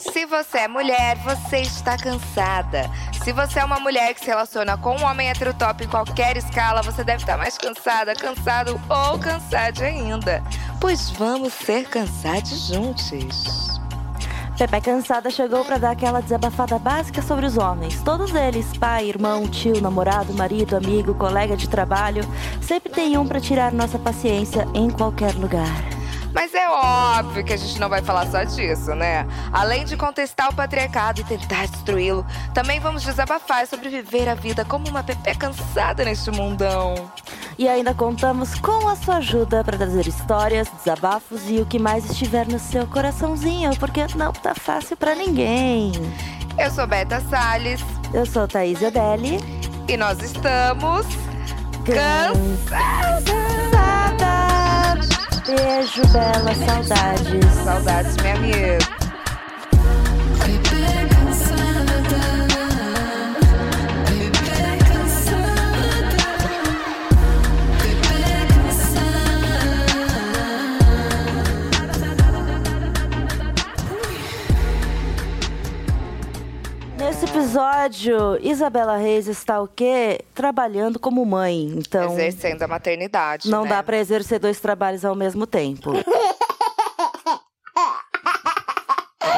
Se você é mulher, você está cansada. Se você é uma mulher que se relaciona com um homem heterotop em qualquer escala, você deve estar mais cansada, cansado ou cansada ainda. Pois vamos ser cansados juntos. Pepe Cansada chegou para dar aquela desabafada básica sobre os homens. Todos eles, pai, irmão, tio, namorado, marido, amigo, colega de trabalho, sempre tem um para tirar nossa paciência em qualquer lugar. Mas é óbvio que a gente não vai falar só disso, né? Além de contestar o patriarcado e tentar destruí-lo, também vamos desabafar sobre viver a vida como uma Pepe cansada neste mundão. E ainda contamos com a sua ajuda para trazer histórias, desabafos e o que mais estiver no seu coraçãozinho, porque não tá fácil para ninguém. Eu sou Beta Salles. Eu sou Thaís Adeli. E nós estamos. Cansadas! Beijo, Bela. Saudades. Saudades, minha amiga. Episódio, Isabela Reis está o quê? Trabalhando como mãe. Então, Exercendo a maternidade. não né? dá para exercer dois trabalhos ao mesmo tempo.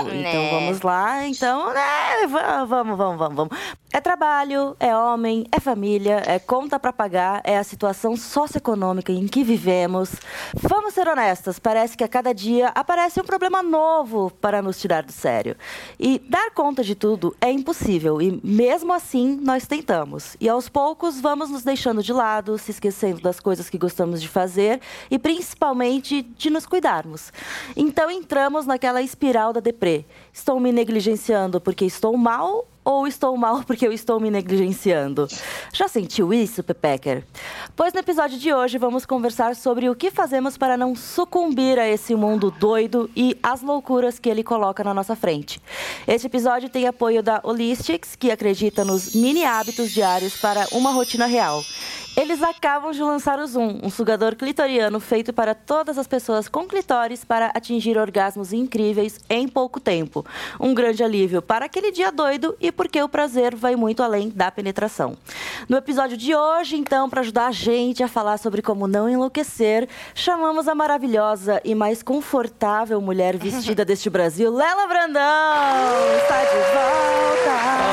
Então Né. vamos lá, então, né, va- vamos, vamos, vamos, vamos. É trabalho, é homem, é família, é conta pra pagar, é a situação socioeconômica em que vivemos. Vamos ser honestas, parece que a cada dia aparece um problema novo para nos tirar do sério. E dar conta de tudo é impossível, e mesmo assim nós tentamos. E aos poucos vamos nos deixando de lado, se esquecendo das coisas que gostamos de fazer e principalmente de nos cuidarmos. Então entramos naquela espiral da deprê. Estou me negligenciando porque estou mal ou estou mal porque eu estou me negligenciando? Já sentiu isso, Pepecker? Pois no episódio de hoje vamos conversar sobre o que fazemos para não sucumbir a esse mundo doido e as loucuras que ele coloca na nossa frente. Este episódio tem apoio da Holistics, que acredita nos mini hábitos diários para uma rotina real. Eles acabam de lançar o Zoom, um sugador clitoriano feito para todas as pessoas com clitóris para atingir orgasmos incríveis em pouco tempo. Um grande alívio para aquele dia doido e porque o prazer vai muito além da penetração. No episódio de hoje, então, para ajudar a gente a falar sobre como não enlouquecer, chamamos a maravilhosa e mais confortável mulher vestida deste Brasil, Lela Brandão! Está de volta!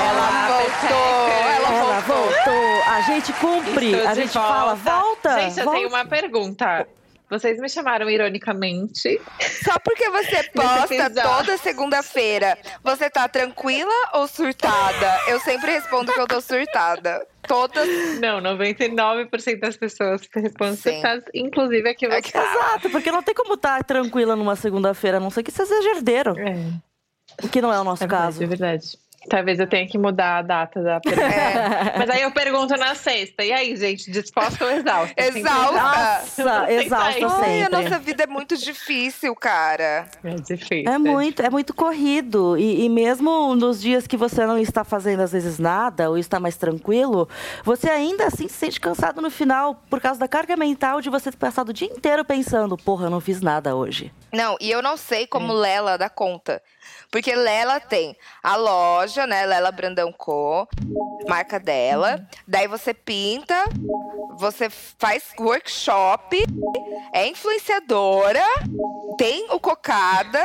Ela voltou! Ela, Ela voltou! voltou! A gente cumpre! A gente volta. fala, volta! Gente, eu volta. tenho uma pergunta. Vocês me chamaram ironicamente. Só porque você posta toda segunda-feira, você tá tranquila ou surtada? Eu sempre respondo que eu tô surtada. Todas. Não, 99% das pessoas respondem Sim. surtadas, inclusive aqui você. Aqui- Exato, porque não tem como estar tranquila numa segunda-feira, a não ser que você seja herdeiro, É, o que não é o nosso é caso. verdade, é verdade. Talvez eu tenha que mudar a data da pergunta. É, Mas aí eu pergunto na sexta. E aí, gente, disposta ou exausta? Sempre Exausta. Nossa, exausta Ai, a sempre. nossa vida é muito difícil, cara. É difícil. É muito, é muito corrido. E, e mesmo nos dias que você não está fazendo, às vezes, nada, ou está mais tranquilo, você ainda assim se sente cansado no final por causa da carga mental de você ter passado o dia inteiro pensando, porra, eu não fiz nada hoje. Não, e eu não sei como Lela dá conta. Porque Lela tem a loja, né? Lela Brandão Co, marca dela. Daí você pinta, você faz workshop, é influenciadora, tem o cocada.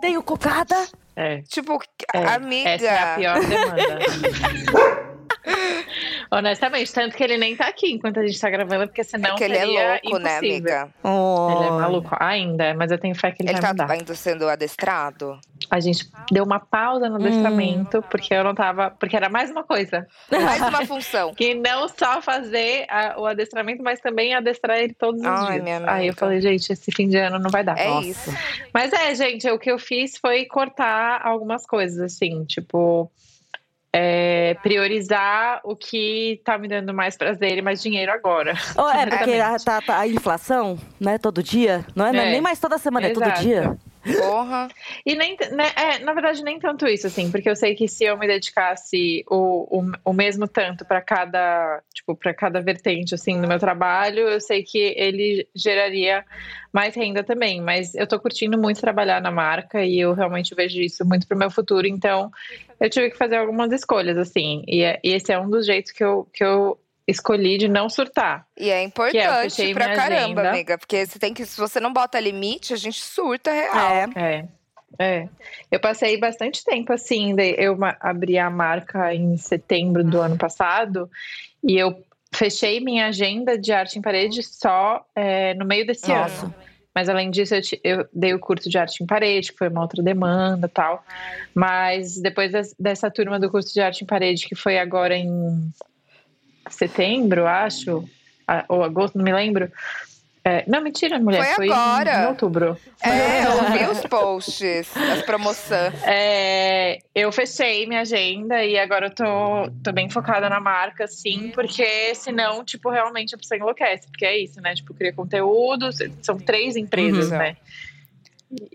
Tenho cocada. É. Tipo, É, amiga. Essa é a pior demanda. Honestamente, tanto que ele nem tá aqui enquanto a gente tá gravando, porque senão é que ele é louco, né, impossível. amiga? Ele é Oh. maluco ainda, mas eu tenho fé que ele, Ele vai tá mudar. ainda sendo adestrado? A gente deu uma pausa no Hum. adestramento, porque eu não tava. Porque era mais uma coisa. Mais uma função. Que não só fazer a- o adestramento, mas também adestrar ele todos os Ai, dias. minha Aí eu amiga. falei, gente, esse fim de ano não vai dar. É Nossa. isso. Mas é, gente, o que eu fiz foi cortar algumas coisas, assim, tipo. É, priorizar o que tá me dando mais prazer e mais dinheiro agora. Oh, é porque a, tá, tá a inflação, né, todo dia. Não é, não é É. nem mais toda semana, é todo Exato. dia. Porra. E nem, né, é, na verdade, nem tanto isso, assim, porque eu sei que se eu me dedicasse o, o, o mesmo tanto para cada, tipo, para cada vertente, assim, do meu trabalho, eu sei que ele geraria mais renda também. Mas eu tô curtindo muito trabalhar na marca e eu realmente vejo isso muito pro meu futuro, então eu tive que fazer algumas escolhas, assim, e, e esse é um dos jeitos que eu, que eu escolhi de não surtar. E é importante é, pra caramba, agenda. amiga. Porque você tem que, se você não bota limite, a gente surta real. É. é. É, eu passei bastante tempo assim. Eu abri a marca em setembro do ano passado e eu fechei minha agenda de arte em parede só é, no meio desse Nossa. ano. Mas além disso, eu, eu, dei o curso de arte em parede, que foi uma outra demanda tal. Mas depois dessa turma do curso de arte em parede, que foi agora em setembro, acho, ou agosto, não me lembro. É, não, mentira, mulher. Foi, foi agora. Em, em outubro. É, eu vi os posts, as promoções. É, eu fechei minha agenda e agora eu tô, tô bem focada na marca, sim, porque senão, tipo, realmente a pessoa enlouquece. Porque é isso, né? Tipo, cria conteúdo, são três empresas, uhum. né?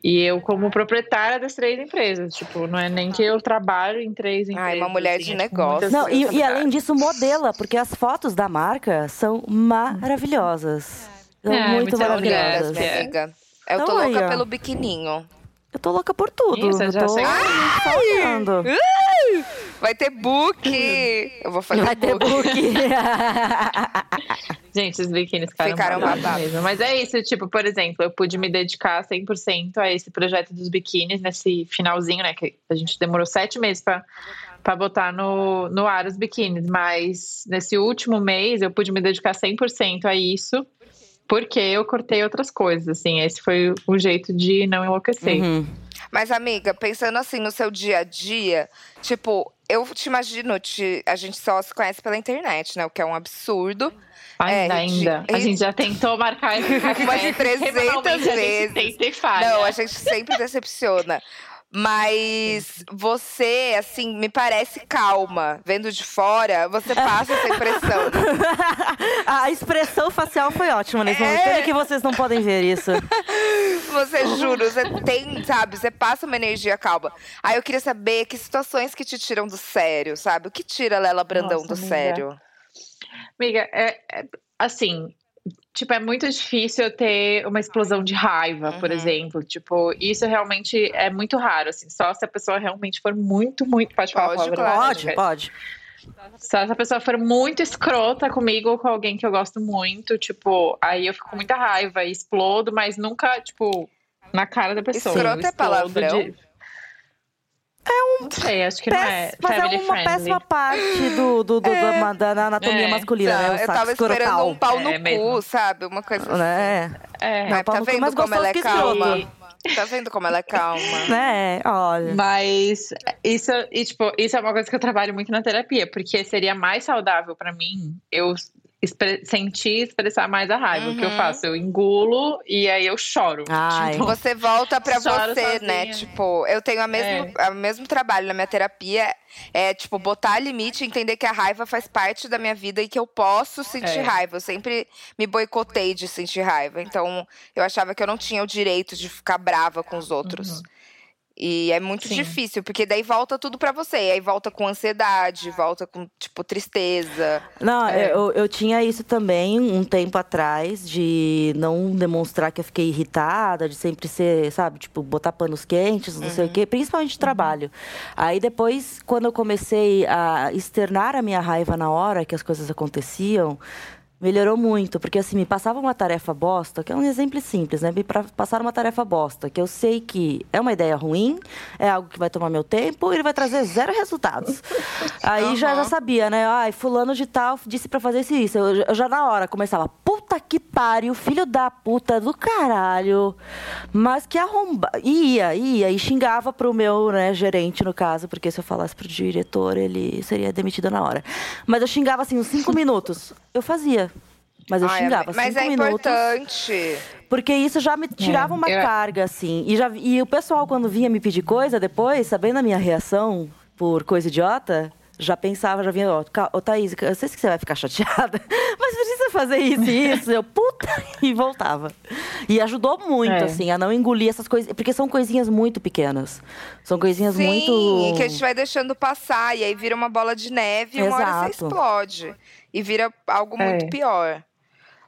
E eu, como proprietária das três empresas, tipo, não é nem que eu trabalho em três empresas. Ah, é uma mulher assim, de negócio. Não, e, e, além disso, modela, porque as fotos da marca são maravilhosas. São é, muito maravilhosas. Minha amiga. Eu então, tô louca aí, pelo biquininho. Eu tô louca por tudo. Isso, eu já tô sei. falando. Vai ter book! Eu vou fazer Vai book. ter book. Gente, os biquínis ficaram, ficaram babados mesmo. Mas é isso, tipo, por exemplo, eu pude me dedicar 100% a esse projeto dos biquínis nesse finalzinho, né? Que a gente demorou sete meses para para botar no, no ar os biquínis, mas nesse último mês eu pude me dedicar 100% a isso, porque eu cortei outras coisas, assim, esse foi o jeito de não enlouquecer. Uhum. Mas, amiga, pensando assim no seu dia a dia, tipo, eu te imagino, te, a gente só se conhece pela internet, né? O que é um absurdo. Ainda, é, ainda. A gente já tentou marcar esse. Umas 300 vezes. A Não, a gente sempre decepciona. Mas você, assim, me parece calma. Vendo de fora, você passa essa impressão. a expressão facial foi ótima nesse é. momento. Pena que vocês não podem ver isso. Você, juro, você tem, sabe? Você passa uma energia calma. Aí eu queria saber que situações que te tiram do sério, sabe? O que tira a Lela Brandão Nossa, do amiga. sério? Amiga, é, é, assim, tipo, é muito difícil eu ter uma explosão de raiva, uhum. por exemplo. Tipo, isso realmente é muito raro, assim. Só se a pessoa realmente for muito, muito. Pode falar pode, claro. Pode, pode. Só se a pessoa for muito escrota comigo ou com alguém que eu gosto muito, tipo, aí eu fico com muita raiva e explodo, mas nunca, tipo, na cara da pessoa. Escrota é palavrão? De... É um. Não sei, acho que não é. Mas é uma friendly. péssima parte do, do, do é. da, da, anatomia é. masculina, né? O eu tava esperando um pau no é, cu, sabe? Uma coisa assim. Né? É. Não, tá vendo como ela é calma? Tá vendo como ela é calma? É, olha. Mas isso, e, tipo, isso é uma coisa que eu trabalho muito na terapia, porque seria mais saudável para mim eu sentir expressar mais a raiva. Uhum. O que eu uhum. faço? Eu engulo e aí eu choro. Tipo, você volta pra você, né? sozinha. né? Tipo, eu tenho a mesmo, é. o mesmo trabalho na minha terapia. É, tipo, botar limite, entender que a raiva faz parte da minha vida e que eu posso sentir é. raiva. Eu sempre me boicotei de sentir raiva. Então, eu achava que eu não tinha o direito de ficar brava com os outros. Uhum. E é muito Sim. difícil, porque daí volta tudo para você. E aí volta com ansiedade, volta com, tipo, tristeza. Não, é. eu, eu tinha isso também um tempo atrás, de não demonstrar que eu fiquei irritada, de sempre ser, sabe, tipo, botar panos quentes, não uhum. sei o uhum. quê, principalmente trabalho. Uhum. Aí depois, quando eu comecei a externar a minha raiva na hora que as coisas aconteciam, Melhorou muito, porque assim, me passava uma tarefa bosta, que é um exemplo simples, né? Me passar uma tarefa bosta, que eu sei que é uma ideia ruim, é algo que vai tomar meu tempo e ele vai trazer zero resultados. Aí uhum. já, já sabia, né? Ai, fulano de tal disse para fazer isso e isso. Eu, eu, já na hora começava, puta que pariu, filho da puta do caralho. Mas que arromba. Ia, ia, e xingava pro meu né, gerente, no caso, porque se eu falasse pro diretor, ele seria demitido na hora. Mas eu xingava assim, uns cinco minutos. Eu fazia. Mas eu Ai, xingava Mas cinco é minutos, importante. Porque isso já me tirava é, uma eu... carga, assim. E, já, e o pessoal, quando vinha me pedir coisa depois, sabendo a minha reação por coisa idiota, já pensava, já vinha, ó, ô Thaís, eu sei que você vai ficar chateada, mas precisa fazer isso e isso. Eu, puta, e voltava. E ajudou muito, é. assim, a não engolir essas coisas, porque são coisinhas muito pequenas. São coisinhas Sim, muito. Sim, que a gente vai deixando passar, e aí vira uma bola de neve e uma hora você explode. E vira algo é. muito pior.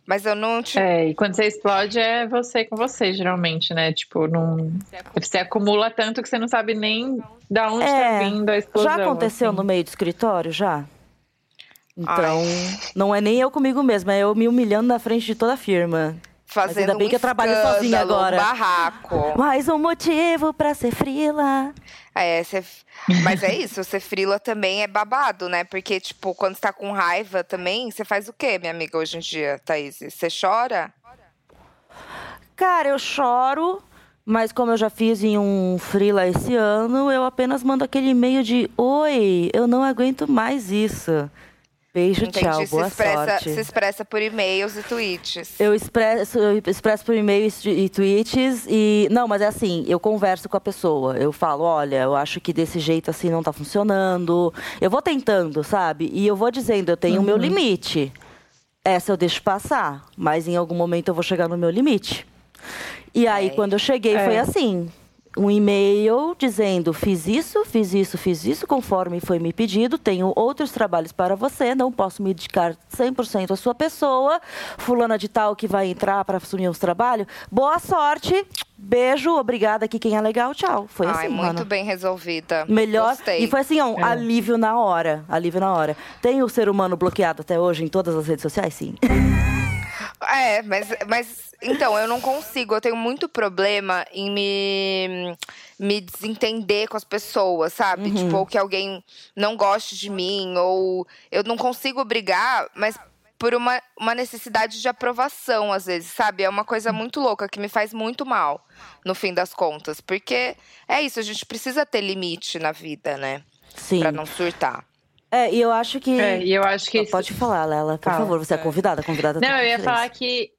Mas eu não te... É, e quando você explode é você com você, geralmente, né? Tipo, não... você acumula tanto que você não sabe nem da onde é, tá vindo a explosão. Já aconteceu assim. no meio do escritório, já? Então, Ai. não é nem eu comigo mesma, é eu me humilhando na frente de toda a firma. Fazendo ainda bem um que eu trabalho sozinha agora. Um barraco. Mais um motivo pra ser frila. É, ser... mas é isso, ser frila também é babado, né? Porque, tipo, quando você tá com raiva também, você faz o quê, minha amiga, hoje em dia, Thaís? Você chora? Cara, eu choro, mas como eu já fiz em um frila esse ano, eu apenas mando aquele e-mail de Oi, eu não aguento mais isso. Beijo, Entendi. tchau, se boa expressa, sorte. Se expressa por e-mails e tweets. Eu expresso, eu expresso por e-mails e tweets e... Não, mas é assim, eu converso com a pessoa. Eu falo, olha, eu acho que desse jeito assim não tá funcionando. Eu vou tentando, sabe? E eu vou dizendo, eu tenho o uhum. meu limite. Essa eu deixo passar, mas em algum momento eu vou chegar no meu limite. E aí, é. quando eu cheguei, é. foi assim um e-mail dizendo: fiz isso, fiz isso, fiz isso, conforme foi me pedido, tenho outros trabalhos para você, não posso me dedicar 100% à sua pessoa, fulana de tal que vai entrar para assumir os trabalhos. Boa sorte, beijo, obrigada aqui, quem é legal, tchau. Foi Ai, assim, muito mano. bem resolvida. Melhor. Gostei. E foi assim, um é. alívio na hora, alívio na hora. Tem o ser humano bloqueado até hoje em todas as redes sociais? Sim. É, mas, mas então, eu não consigo. Eu tenho muito problema em me, me desentender com as pessoas, sabe? Uhum. Tipo, ou que alguém não goste de mim, ou eu não consigo brigar, mas por uma, uma necessidade de aprovação, às vezes, sabe? É uma coisa muito louca que me faz muito mal, no fim das contas. Porque é isso, a gente precisa ter limite na vida, né? Sim. Pra não surtar. É, e eu acho que. É, e eu acho que. Pode falar, Lela, por Fala. favor, você é convidada, convidada. Não, eu ia falar que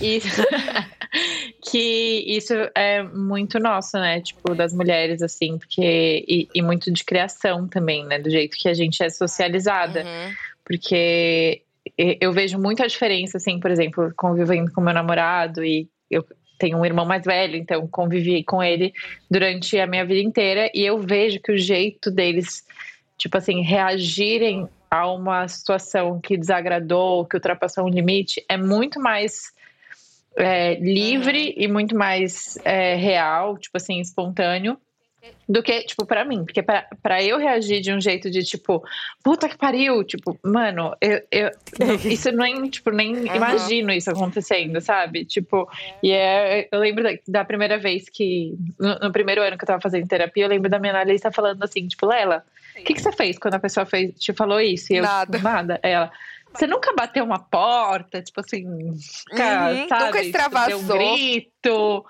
isso, que isso é muito nosso, né? Tipo, das mulheres, assim, porque. E, e, muito de criação também, né? Do jeito que a gente é socializada. Uhum. Porque eu vejo muita diferença, assim, por exemplo, convivendo com meu namorado e eu tenho um irmão mais velho, então convivi com ele durante a minha vida inteira e eu vejo que o jeito deles, tipo assim, reagirem a uma situação que desagradou, que ultrapassou um limite, é muito mais é, livre uhum. e muito mais é, real, tipo assim, espontâneo, do que, tipo, para mim. Porque para eu reagir de um jeito de, tipo, puta que pariu, tipo, mano, eu, eu isso nem, tipo, nem uhum. imagino isso acontecendo, sabe? Tipo, e é, eu lembro da, da primeira vez que, no, no, primeiro ano que eu tava fazendo terapia, eu lembro da minha analista falando assim, tipo, Lela, o que, que você fez quando a pessoa fez, te falou isso? E eu, nada. Nada. Ela, você nunca bateu uma porta, tipo assim, uhum, sabe? Nunca extravasou. Tipo, um grito.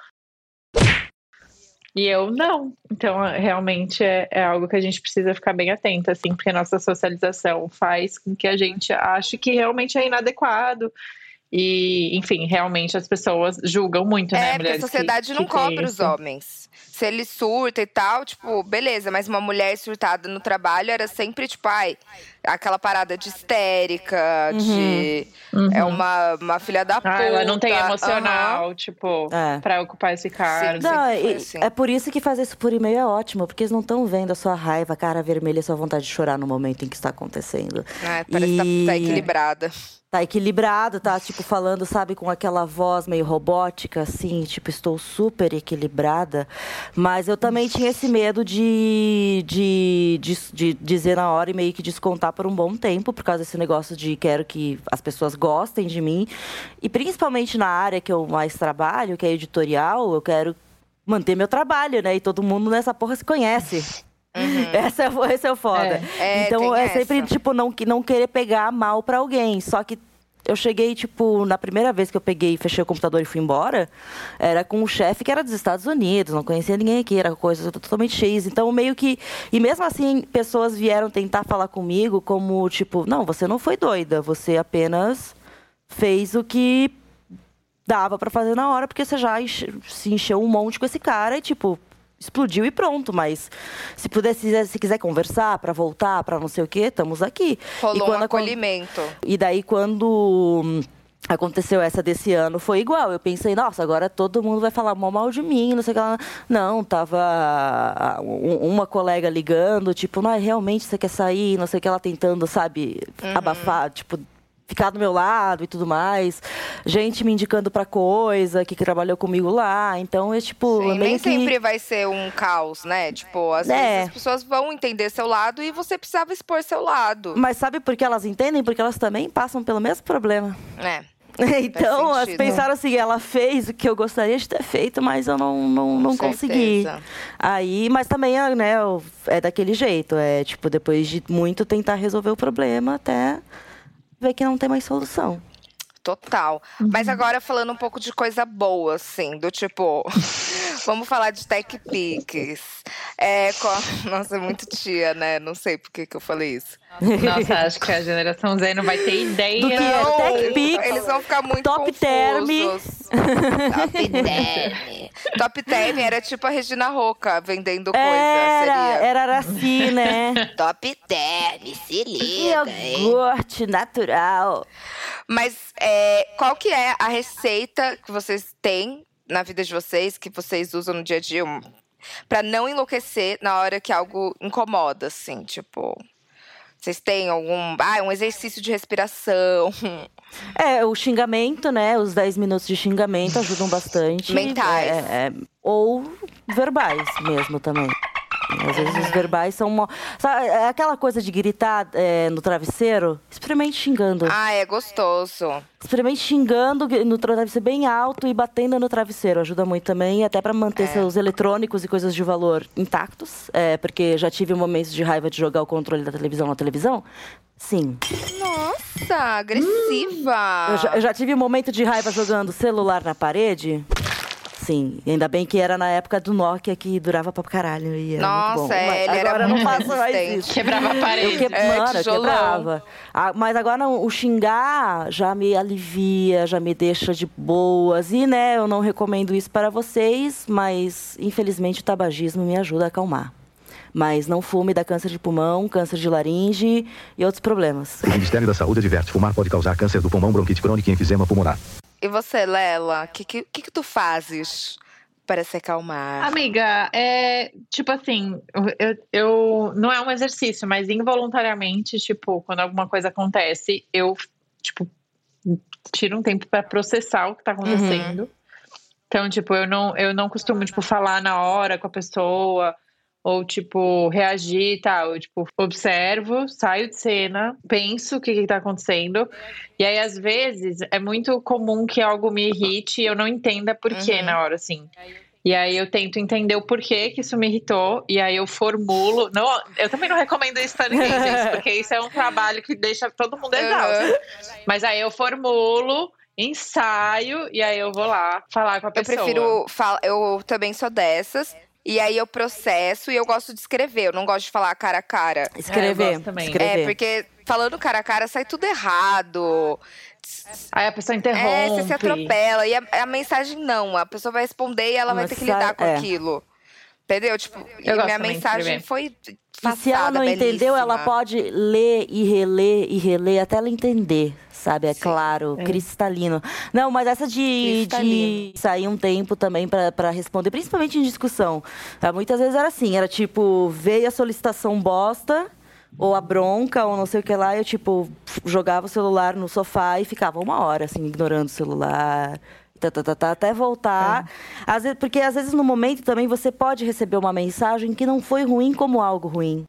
E eu não. Então, realmente é, é, algo que a gente precisa ficar bem atento, assim, porque nossa socialização faz com que a gente ache que realmente é inadequado. E, enfim, realmente as pessoas julgam muito, é, né? É, porque a sociedade que, não que cobra os homens se ele surta e tal, tipo, beleza, mas uma mulher surtada no trabalho era sempre, tipo, ai, aquela parada de histérica, uhum. de. Uhum. É uma, uma filha da puta. Ah, ela não tem emocional, uhum. tipo, é. pra ocupar esse cargo. Sim, não, e, assim. É por isso que fazer isso por e-mail é ótimo, porque eles não estão vendo a sua raiva, a cara vermelha, a sua vontade de chorar no momento em que está acontecendo. É, parece e... que tá, tá equilibrada tá equilibrado, tá tipo falando, sabe, com aquela voz meio robótica, assim, tipo, estou super equilibrada. Mas eu também tinha esse medo de, de, de, de, dizer na hora e meio que descontar por um bom tempo, por causa desse negócio de quero que as pessoas gostem de mim. E principalmente na área que eu mais trabalho, que é editorial, eu quero manter meu trabalho, né? E todo mundo nessa porra se conhece. Uhum. Essa, é, esse é o foda. É, é então é essa. sempre, tipo, não, não querer pegar mal para alguém. Só que eu cheguei, tipo, na primeira vez que eu peguei, fechei o computador e fui embora, era com um chefe que era dos Estados Unidos, não conhecia ninguém aqui, era coisa totalmente X. Então, meio que. E mesmo assim, pessoas vieram tentar falar comigo como, tipo, não, você não foi doida, você apenas fez o que dava para fazer na hora, porque você já enche, se encheu um monte com esse cara e, tipo, explodiu e pronto. Mas se puder, se, se quiser conversar para voltar, para não sei o quê, estamos aqui. Rolou e quando um acolhimento. E daí, quando hum, aconteceu essa desse ano, foi igual. Eu pensei, nossa, agora todo mundo vai falar mó mal de mim, não sei o que lá. Não, tava ah, um- uma colega ligando, tipo, não, realmente você quer sair, não sei o que ela tentando, sabe, abafar, tipo. Ficar do meu lado e tudo mais. Gente me indicando pra coisa, que trabalhou comigo lá. Então, é tipo. Sim, meio nem que... sempre vai ser um caos, né? Tipo, às É. vezes as pessoas vão entender seu lado e você precisava expor seu lado. Mas sabe por que elas entendem? Porque elas também passam pelo mesmo problema. É. Então, elas pensaram assim, ela fez o que eu gostaria de ter feito, mas eu não, não, não Com consegui. certeza. Aí, mas também, é, né, é daquele jeito. É tipo, depois de muito tentar resolver o problema até ver que não tem mais solução. Total. Mas agora falando um pouco de coisa boa, assim, do tipo. vamos falar de Tech Pix. É, co- Nossa, é muito tia, né? Não sei por que, que eu falei isso. Nossa, acho que a geração Z não vai ter ideia. Do que é Não, Tech Pix, Eles vão ficar muito Top confusos. Term. Top Term. Top Term era tipo a Regina Roca vendendo coisa. Era, seria. era assim, né? Top Term, se liga? Iogurte natural. Mas é, qual que é a receita que vocês têm na vida de vocês, que vocês usam no dia a dia, pra não enlouquecer na hora que algo incomoda, assim, tipo... Vocês têm algum... Ah, um exercício de respiração. É, o xingamento, né? Os 10 minutos de xingamento ajudam bastante. Mentais. É, é, ou verbais mesmo também. Às vezes os verbais são. Mo... Sabe, é aquela coisa de gritar é, no travesseiro? Experimente xingando. Ah, é gostoso. Experimente xingando no travesseiro bem alto e batendo no travesseiro. Ajuda muito também, até para manter seus eletrônicos e coisas de valor intactos. É, porque já tive momentos de raiva de jogar o controle da televisão na televisão. Sim. Nossa, agressiva. Eu já, eu já tive um momento de raiva jogando celular na parede. Sim, e ainda bem que era na época do Nokia que durava pra caralho. E era muito bom. Nossa, é, ele era agora eu não muito faço mais isso. Quebrava a parede. Eu que... É, Mano, eu quebrava. Ah, mas agora não, o xingar já me alivia, já me deixa de boas. E, né, eu não recomendo isso para vocês, mas infelizmente o tabagismo me ajuda a acalmar. Mas não fume, dá câncer de pulmão, câncer de laringe e outros problemas. O Ministério da Saúde adverte: fumar pode causar câncer do pulmão, bronquite crônica e enfisema pulmonar. E você, Lela, o que, que, que tu fazes para se acalmar? Amiga, é tipo assim, eu, eu não é um exercício, mas involuntariamente, tipo, quando alguma coisa acontece, eu tipo tiro um tempo para processar o que tá acontecendo. Então, tipo, eu não eu não costumo tipo falar na hora com a pessoa ou tipo reagir e tal, eu tipo observo, saio de cena, penso o que que tá acontecendo. E aí às vezes é muito comum que algo me irrite e eu não entenda por quê Uhum. na hora assim. E aí eu tento entender o porquê que isso me irritou. E aí eu formulo. Não, eu também não recomendo isso pra ninguém, gente, porque isso é um trabalho que deixa todo mundo exausto. Mas aí eu formulo, ensaio, e aí eu vou lá falar com a Eu pessoa. prefiro falar, eu também sou dessas. E aí eu processo e eu gosto de escrever. Eu não gosto de falar cara a cara. Escrever. gosto também. escrever. É, porque falando cara a cara sai tudo errado. Aí a pessoa É, interrompe. você se atropela. E a, a mensagem não. A pessoa vai responder e ela vai ter que lidar com é. aquilo. Entendeu? Tipo, minha mensagem foi E se ela passada, não entendeu, ela belíssima. pode ler e reler e reler até ela entender, sabe? É claro, cristalino. Não, mas essa de, de sair um tempo também pra responder, principalmente em discussão. Tá? Muitas vezes era assim, era tipo, veio a solicitação bosta, ou a bronca, ou não sei o que lá, eu tipo, jogava o celular no sofá e ficava uma hora, assim, ignorando o celular. Tá, tá, tá, tá, até voltar. Às vezes, porque às vezes no momento também você pode receber uma mensagem que não foi ruim como algo ruim.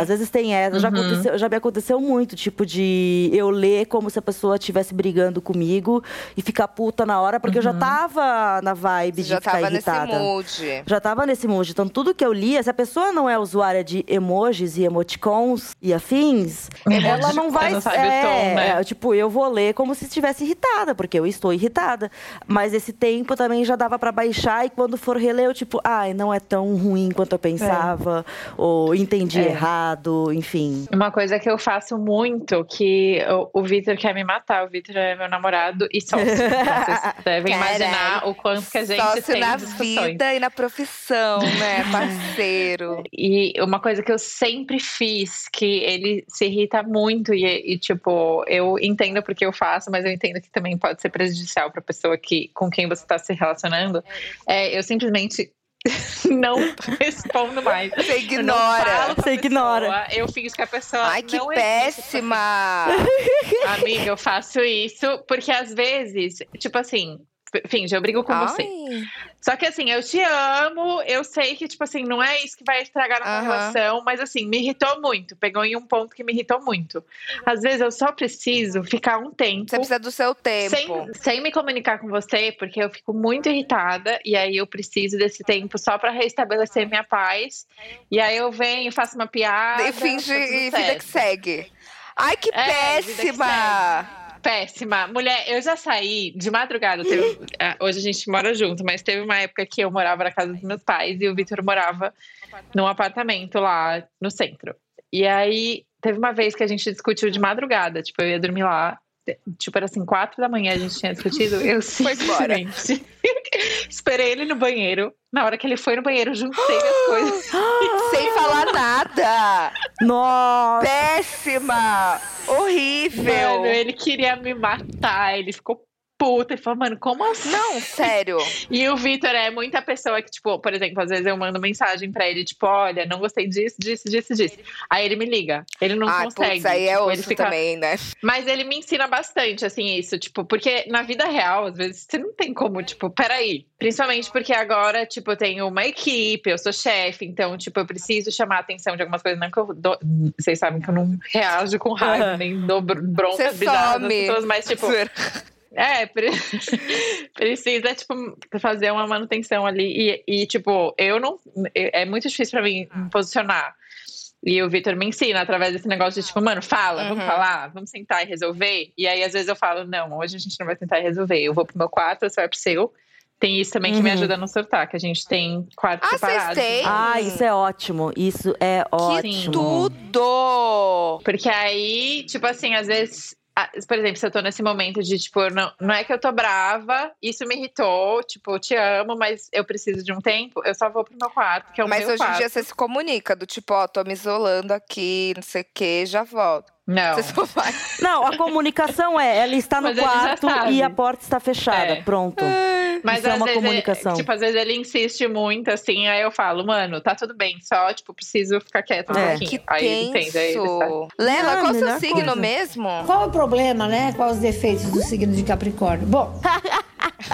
Às vezes tem essa. Já, aconteceu, já me aconteceu muito, tipo, de eu ler como se a pessoa estivesse brigando comigo e ficar puta na hora, porque eu já tava na vibe Você de já ficar tava irritada. nesse mood. Já tava nesse mood. Então, tudo que eu lia, se a pessoa não é usuária de emojis e emoticons e afins, ela não vai. não sabe o tom, né? é, tipo, eu vou ler como se estivesse irritada, porque eu estou irritada. Mas esse tempo também já dava pra baixar e quando for reler, eu tipo, ai, não é tão ruim quanto eu pensava, ou entendi É. errado, enfim. Uma coisa que eu faço muito, que o, o Vitor quer me matar. O Vitor é meu namorado e sócio. Vocês devem Caralho. imaginar o quanto que a gente Sócio tem na discussões. vida e na profissão, né? Parceiro. E uma coisa que eu sempre fiz, que ele se irrita muito, e, e, tipo, eu entendo porque eu faço, mas eu entendo que também pode ser prejudicial para a pessoa que, com quem você está se relacionando, é eu simplesmente não respondo mais. Você ignora. Você ignora. pessoa, Eu fingo que a pessoa. Ai, que péssima! Amiga, eu faço isso porque às vezes, tipo assim, finge, eu brigo com você. Ai. Só que assim, eu te amo, eu sei que, tipo assim, não é isso que vai estragar a Aham. relação, mas assim, me irritou muito. Pegou em um ponto que me irritou muito. Às vezes eu só preciso ficar um tempo. Você precisa do seu tempo. Sem, sem me comunicar com você, porque eu fico muito irritada e aí eu preciso desse tempo só pra restabelecer minha paz. E aí eu venho, faço uma piada. E finge tá e vida que segue. Ai, que É, péssima! Péssima. Mulher, eu já saí de madrugada. teve- ah, hoje a gente mora junto, mas teve uma época que eu morava na casa dos meus pais e o Vitor morava num apartamento lá no centro. E aí teve uma vez que a gente discutiu de madrugada. Tipo, eu ia dormir lá. Tipo, era assim, quatro da manhã a gente tinha discutido. Eu simplesmente esperei ele no banheiro. Na hora que ele foi no banheiro, juntei as coisas. Sem falar nada! Nossa! Péssima! Horrível! Mano, ele queria me matar. Ele ficou puta. Ele falou, mano, como assim? Não, sério. E o Vitor é muita pessoa que, tipo, por exemplo, às vezes eu mando mensagem pra ele, tipo, olha, não gostei disso, disso, disso, disso. Aí ele me liga. Ele não Ai, consegue. putz, aí é tipo, ele osso fica... também, né? Mas ele me ensina bastante, assim, isso, tipo, porque na vida real, às vezes, você não tem como, tipo, peraí. Principalmente porque agora, tipo, eu tenho uma equipe, eu sou chefe, então, tipo, eu preciso chamar a atenção de algumas coisas. Não que eu dou... Vocês sabem que eu não reajo com raiva, nem dou br- Você broncas bizarras das some. pessoas, mas, tipo, é, pre- precisa, tipo, fazer uma manutenção ali. E, e, tipo, eu não. É muito difícil pra mim me posicionar. E o Vitor me ensina através desse negócio de, tipo, mano, fala, vamos Uhum. falar, vamos sentar e resolver. E aí, às vezes, eu falo, não, hoje a gente não vai sentar e resolver. Eu vou pro meu quarto, você vai pro seu. Tem isso também que me Uhum. ajuda a não surtar, que a gente tem quartos Ah, vocês separados. têm? Ah, isso é ótimo. Isso é ótimo. Tudo! Porque aí, tipo assim, às vezes, ah, por exemplo, se eu tô nesse momento de, tipo, não, não é que eu tô brava, isso me irritou, tipo, eu te amo, mas eu preciso de um tempo, eu só vou pro meu quarto, que é o Mas meu hoje em quarto. dia você se comunica, do tipo, ó, tô me isolando aqui, não sei o que, já volto. Não. Você só vai. Não, a comunicação é, ela está no quarto e a porta está fechada. É. Pronto. Mas Isso é uma vezes, comunicação. Ele, tipo, às vezes ele insiste muito, assim, aí eu falo, mano, tá tudo bem, só, tipo, preciso ficar quieta um É. pouquinho. Que aí ele entende, aí ele sabe. Lela, Não, qual o seu signo coisa. mesmo? Qual o problema, né? Quais os defeitos do signo de Capricórnio? Bom,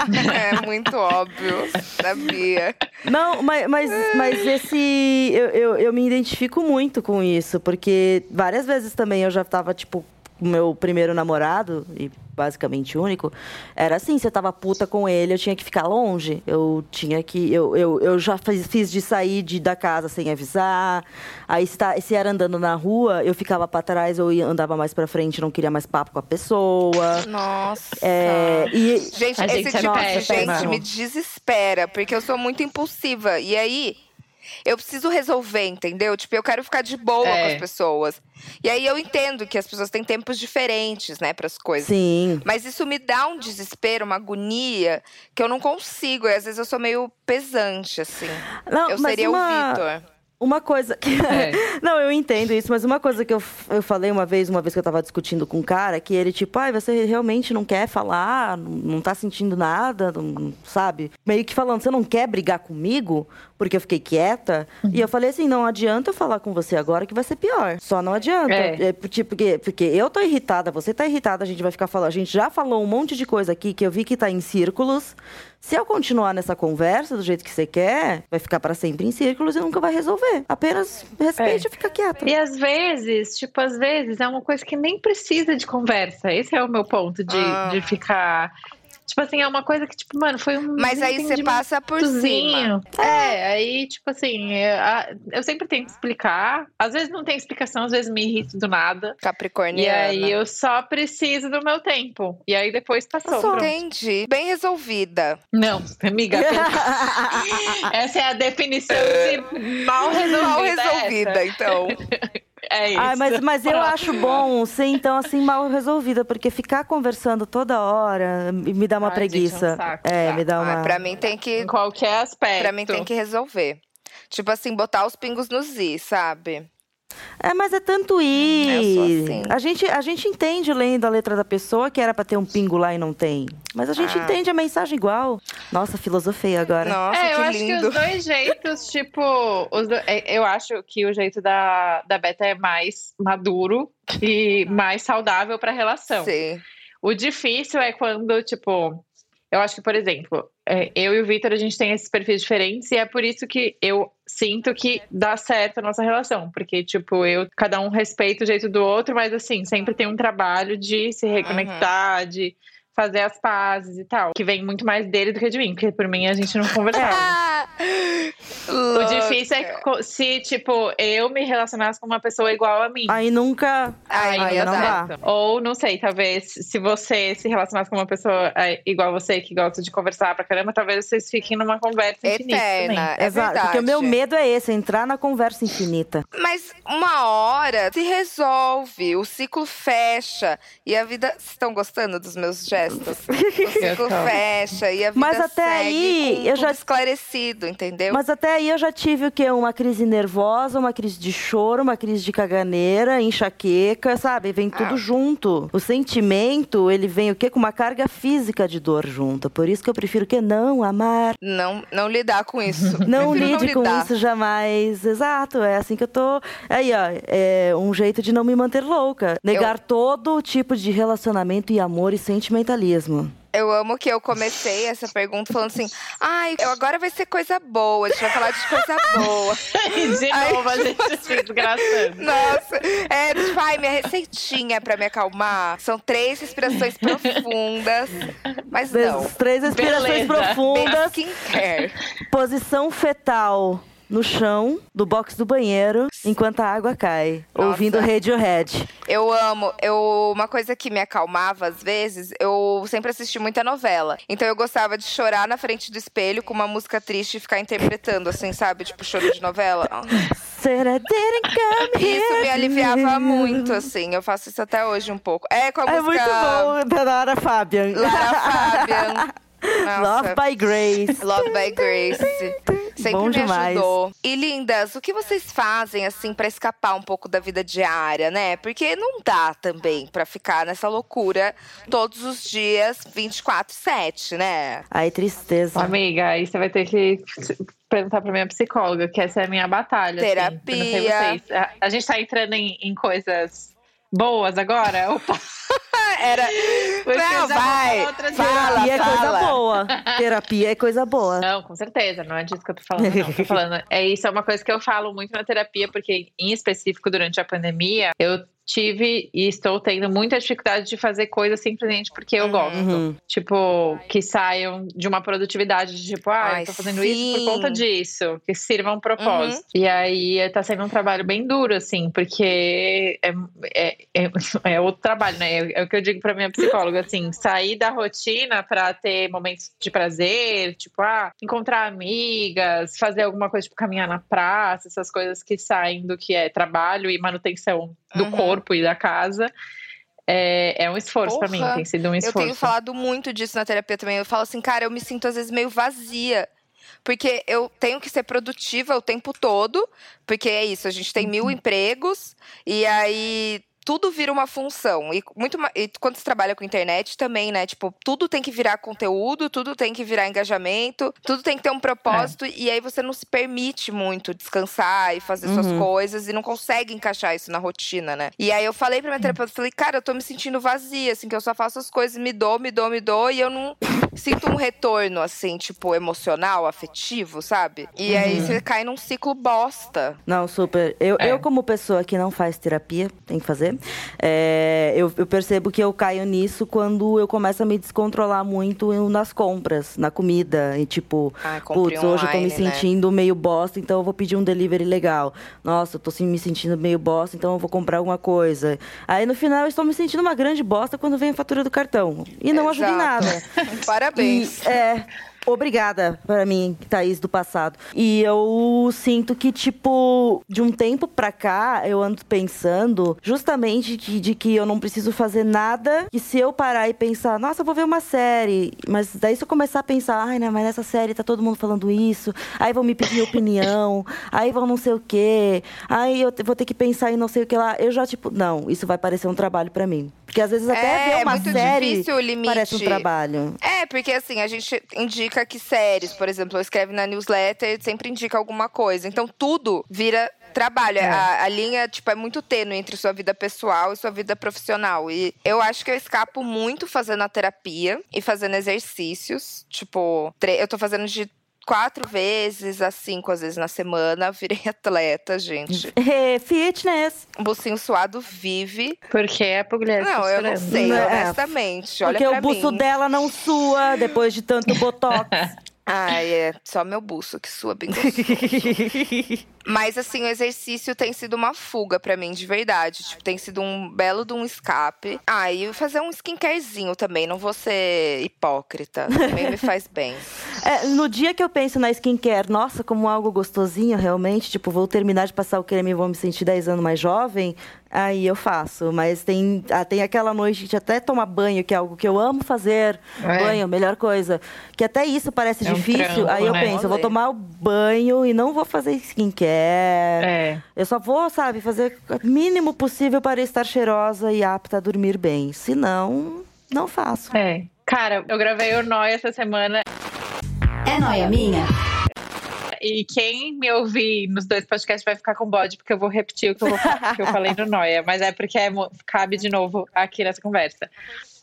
É muito óbvio, sabia. Não, mas, mas, mas esse. Eu, eu, eu me identifico muito com isso, porque várias vezes também eu já tava, tipo, com meu primeiro namorado, e basicamente único, era assim, você tava puta com ele, eu tinha que ficar longe. Eu tinha que. Eu, eu, eu já fiz, fiz de sair de, da casa sem avisar. Aí se, tá, se era andando na rua, eu ficava pra trás, eu ia- andava mais pra frente, não queria mais papo com a pessoa. Nossa. É, e, Gente, A gente esse é tipo de péssima. gente me desespera, porque eu sou muito impulsiva. E aí, eu preciso resolver, entendeu? Tipo, eu quero ficar de boa É. com as pessoas. E aí eu entendo que as pessoas têm tempos diferentes, né, para as coisas. sim. Mas isso me dá um desespero, uma agonia, que eu não consigo. E às vezes eu sou meio pesante, assim. Não, eu mas seria uma- o Vitor. Uma coisa que. É. não, eu entendo isso, mas uma coisa que eu, eu falei uma vez, uma vez que eu tava discutindo com um cara, que ele, tipo, ai, você realmente não quer falar, não, não tá sentindo nada, não, sabe? Meio que falando, você não quer brigar comigo? Porque eu fiquei quieta. E eu falei assim: não adianta eu falar com você agora que vai ser pior. Só não adianta. É. É, tipo, porque, porque eu tô irritada, você tá irritada, a gente vai ficar falando. A gente já falou um monte de coisa aqui que eu vi que tá em círculos. Se eu continuar nessa conversa do jeito que você quer, vai ficar pra sempre em círculos e nunca vai resolver. Apenas respeite É. e fica quieta. E às vezes, tipo, às vezes é uma coisa que nem precisa de conversa. Esse é o meu ponto de, Ah. de ficar. Tipo assim, é uma coisa que, tipo, mano, foi um. Mas aí você passa por cima. Tuzinho. É, aí, tipo assim, eu, a- eu sempre tento explicar. Às vezes não tem explicação, às vezes me irrito do nada. E Capricorniana. aí eu só preciso do meu tempo. E aí depois passou. Passou. pronto. Entendi. Bem resolvida. Não, amiga. essa é a definição de mal resolvida. Mal essa. resolvida, então. É isso. Ai, mas, mas eu acho bom ser, então, assim, mal resolvida, porque ficar conversando toda hora me dá uma Ai, gente, é um preguiça. saco, é, tá. me dá uma. Ah, pra mim tem que. Em qualquer aspecto. Pra mim tem que resolver. Tipo assim, botar os pingos nos i, sabe? É, mas é tanto ir. Eu sou assim. A gente, a gente entende lendo a letra da pessoa que era pra ter um pingo lá e não tem. Mas a gente Ah. entende a mensagem igual. Nossa, filosofei agora. Nossa, é, eu acho lindo. que os dois jeitos, tipo, os do- é, eu acho que o jeito da, da Beta é mais maduro e mais saudável pra relação. Sim. O difícil é quando, tipo, eu acho que, por exemplo, é, eu e o Vitor, a gente tem esses perfis diferentes e é por isso que eu sinto que dá certo a nossa relação. Porque, tipo, eu, cada um respeita o jeito do outro, mas assim, sempre tem um trabalho de se reconectar, de fazer as pazes e tal. Que vem muito mais dele do que de mim, porque por mim a gente não conversava. O difícil é se, tipo, eu me relacionasse com uma pessoa igual a mim. Aí nunca. Aí Aí não não dá. Ou, não sei, talvez se você se relacionasse com uma pessoa é, igual a você, que gosta de conversar pra caramba, talvez vocês fiquem numa conversa infinita Eterna. É Exato. verdade. Porque o meu medo é esse, entrar na conversa infinita. Mas uma hora se resolve, o ciclo fecha e a vida. Vocês estão gostando dos meus gestos? O ciclo fecha e a vida Mas até segue aí, com eu tudo já- esclarecido, entendeu? Mas até aí eu já tive o quê? Uma crise nervosa, uma crise de choro, uma crise de caganeira, enxaqueca, sabe? Vem tudo Ah. junto. O sentimento, ele vem o quê? Com uma carga física de dor junto. Por isso que eu prefiro que não amar. Não, não lidar com isso. Não lide com lidar. isso jamais. Exato, é assim que eu tô. Aí, ó, é um jeito de não me manter louca. Negar todo tipo de relacionamento e amor e sentimentalismo. Eu amo que eu comecei essa pergunta falando assim: ai, eu agora vai ser coisa boa, a gente vai falar de coisa boa. De Ai, novo, a gente se desgraçando. Nossa, é, tipo, ai, minha receitinha pra me acalmar são três respirações profundas. Mas não. Três respirações Beleza. profundas. Skincare. Posição fetal no chão do box do banheiro enquanto a água cai, Nossa. ouvindo Radiohead. Eu amo. Eu, uma coisa que me acalmava às vezes, eu sempre assisti muita novela. Então eu gostava de chorar na frente do espelho com uma música triste e ficar interpretando, assim, sabe? Tipo, choro de novela. Isso me aliviava muito, assim. Eu faço isso até hoje um pouco. É com a É música muito bom, da Lara Fabian. Lara Fabian. Nossa. Love by Grace. Love by Grace. Sempre Bom me demais. ajudou. E lindas, o que vocês fazem assim pra escapar um pouco da vida diária, né? Porque não dá também pra ficar nessa loucura todos os dias 24/7, né? Ai, tristeza. Amiga, aí você vai ter que perguntar pra minha psicóloga, que essa é a minha batalha. assim. Eu não sei Terapia. vocês. A, a gente tá entrando em, em coisas boas agora? Opa! Era Porque Não, vai, outras fala, Terapia é fala. coisa boa. Terapia é coisa boa. Não, com certeza, não é disso que eu tô falando, não. Tô falando, é isso, é uma coisa que eu falo muito na terapia, porque, em específico, durante a pandemia, eu tive e estou tendo muita dificuldade de fazer coisas simplesmente porque eu Uhum. gosto. Uhum. Tipo, que saiam de uma produtividade de tipo, ah, Ai, eu tô fazendo sim. isso por conta disso, que sirva um propósito. E aí tá sendo um trabalho bem duro, assim, porque é, é, é, é outro trabalho, né? É, é o que eu digo pra minha psicóloga, assim, sair da rotina pra ter momentos de prazer, tipo, ah, encontrar amigas, fazer alguma coisa, tipo, caminhar na praça, essas coisas que saem do que é trabalho e manutenção do Uhum. corpo e da casa. É, é um esforço pra mim, tem sido um Eu esforço. tenho falado muito disso na terapia também. Eu falo assim, cara, eu me sinto às vezes meio vazia. Porque eu tenho que ser produtiva o tempo todo, porque é isso, a gente tem Uhum. mil empregos, e aí tudo vira uma função. E, muito, e quando você trabalha com internet também, né? Tipo, tudo tem que virar conteúdo, tudo tem que virar engajamento, tudo tem que ter um propósito, e aí você não se permite muito descansar e fazer suas Uhum. coisas, e não consegue encaixar isso na rotina, né? E aí eu falei pra minha terapeuta, falei, cara, eu tô me sentindo vazia, assim, que eu só faço as coisas, me dou, me dou, me dou, e eu não sinto um retorno, assim, tipo, emocional, afetivo, sabe? E aí você cai num ciclo bosta. Não, super. Eu, É. eu, como pessoa que não faz terapia, tem que fazer. É, eu, eu percebo que eu caio nisso quando eu começo a me descontrolar muito nas compras, na comida. E tipo, comprei putz, hoje eu tô me né? sentindo meio bosta, então eu vou pedir um delivery legal. Nossa, eu tô me sentindo meio bosta, então eu vou comprar alguma coisa. Aí no final eu estou me sentindo uma grande bosta quando vem a fatura do cartão. E não ajuda em Exato. nada. Parabéns. E, é. Obrigada para mim, Thaís, do passado. E eu sinto que, tipo, de um tempo pra cá, eu ando pensando justamente que, de que eu não preciso fazer nada. Que se eu parar e pensar, nossa, eu vou ver uma série. Mas daí se eu começar a pensar, ai, né, mas nessa série tá todo mundo falando isso. Aí vão me pedir opinião. aí vão não sei o quê. Aí eu vou ter que pensar em não sei o que lá. Eu já, tipo, não, isso vai parecer um trabalho pra mim. Porque às vezes até É, ver é uma muito série parece um trabalho. É, porque assim, a gente indica que séries, por exemplo, eu escrevo na newsletter, sempre indica alguma coisa. Então tudo vira trabalho. A, a linha, tipo, é muito tênue entre sua vida pessoal e sua vida profissional. E eu acho que eu escapo muito fazendo a terapia e fazendo exercícios. Tipo, eu tô fazendo de quatro vezes a cinco às vezes na semana. Virei atleta, gente. É, Fitness. O bucinho suado vive. Porque é a pugliese Não, eu não sei, É. honestamente. Olha Porque pra o buço mim. dela não sua depois de tanto botox. Ai, é só meu buço que sua bem gostoso. Mas assim, o exercício tem sido uma fuga pra mim, de verdade. Tipo, tem sido um belo de um escape. Ah, e fazer um skincarezinho também, não vou ser hipócrita. Também me faz bem. É, no dia que eu penso na skincare, nossa, como algo gostosinho, realmente, tipo, vou terminar de passar o creme e vou me sentir 10 anos mais jovem, aí eu faço. Mas tem, ah, tem aquela noite de até tomar banho, que é algo que eu amo fazer. É. Banho, melhor coisa. Que até isso parece É um difícil. trampo, aí eu né? penso, eu vou tomar o banho e não vou fazer skincare. É. Eu só vou, sabe, fazer o mínimo possível para estar cheirosa e apta a dormir bem. Se não, não faço. É. Cara, eu gravei o Noi essa semana É noia minha? e quem me ouvir nos dois podcasts vai ficar com bode, porque eu vou repetir o que eu, vou, que eu falei no Noia, mas é porque é cabe de novo aqui nessa conversa.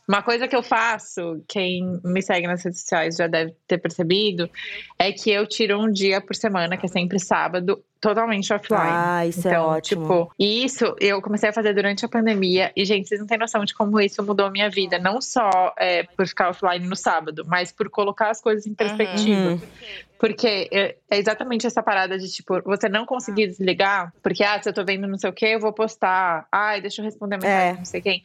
Uma coisa que eu faço, quem me segue nas redes sociais já deve ter percebido, é que eu tiro um dia por semana, que é sempre sábado, totalmente offline. Ah, isso é então, ótimo. Tipo, isso eu comecei a fazer durante a pandemia. E, gente, vocês não têm noção de como isso mudou a minha vida. Não só é, por ficar offline no sábado, mas por colocar as coisas em perspectiva. Uhum. Porque é é exatamente essa parada de, tipo, você não conseguir desligar, porque, ah, se eu tô vendo não sei o que, eu vou postar. Ai, deixa eu responder a mensagem, É. não sei quem.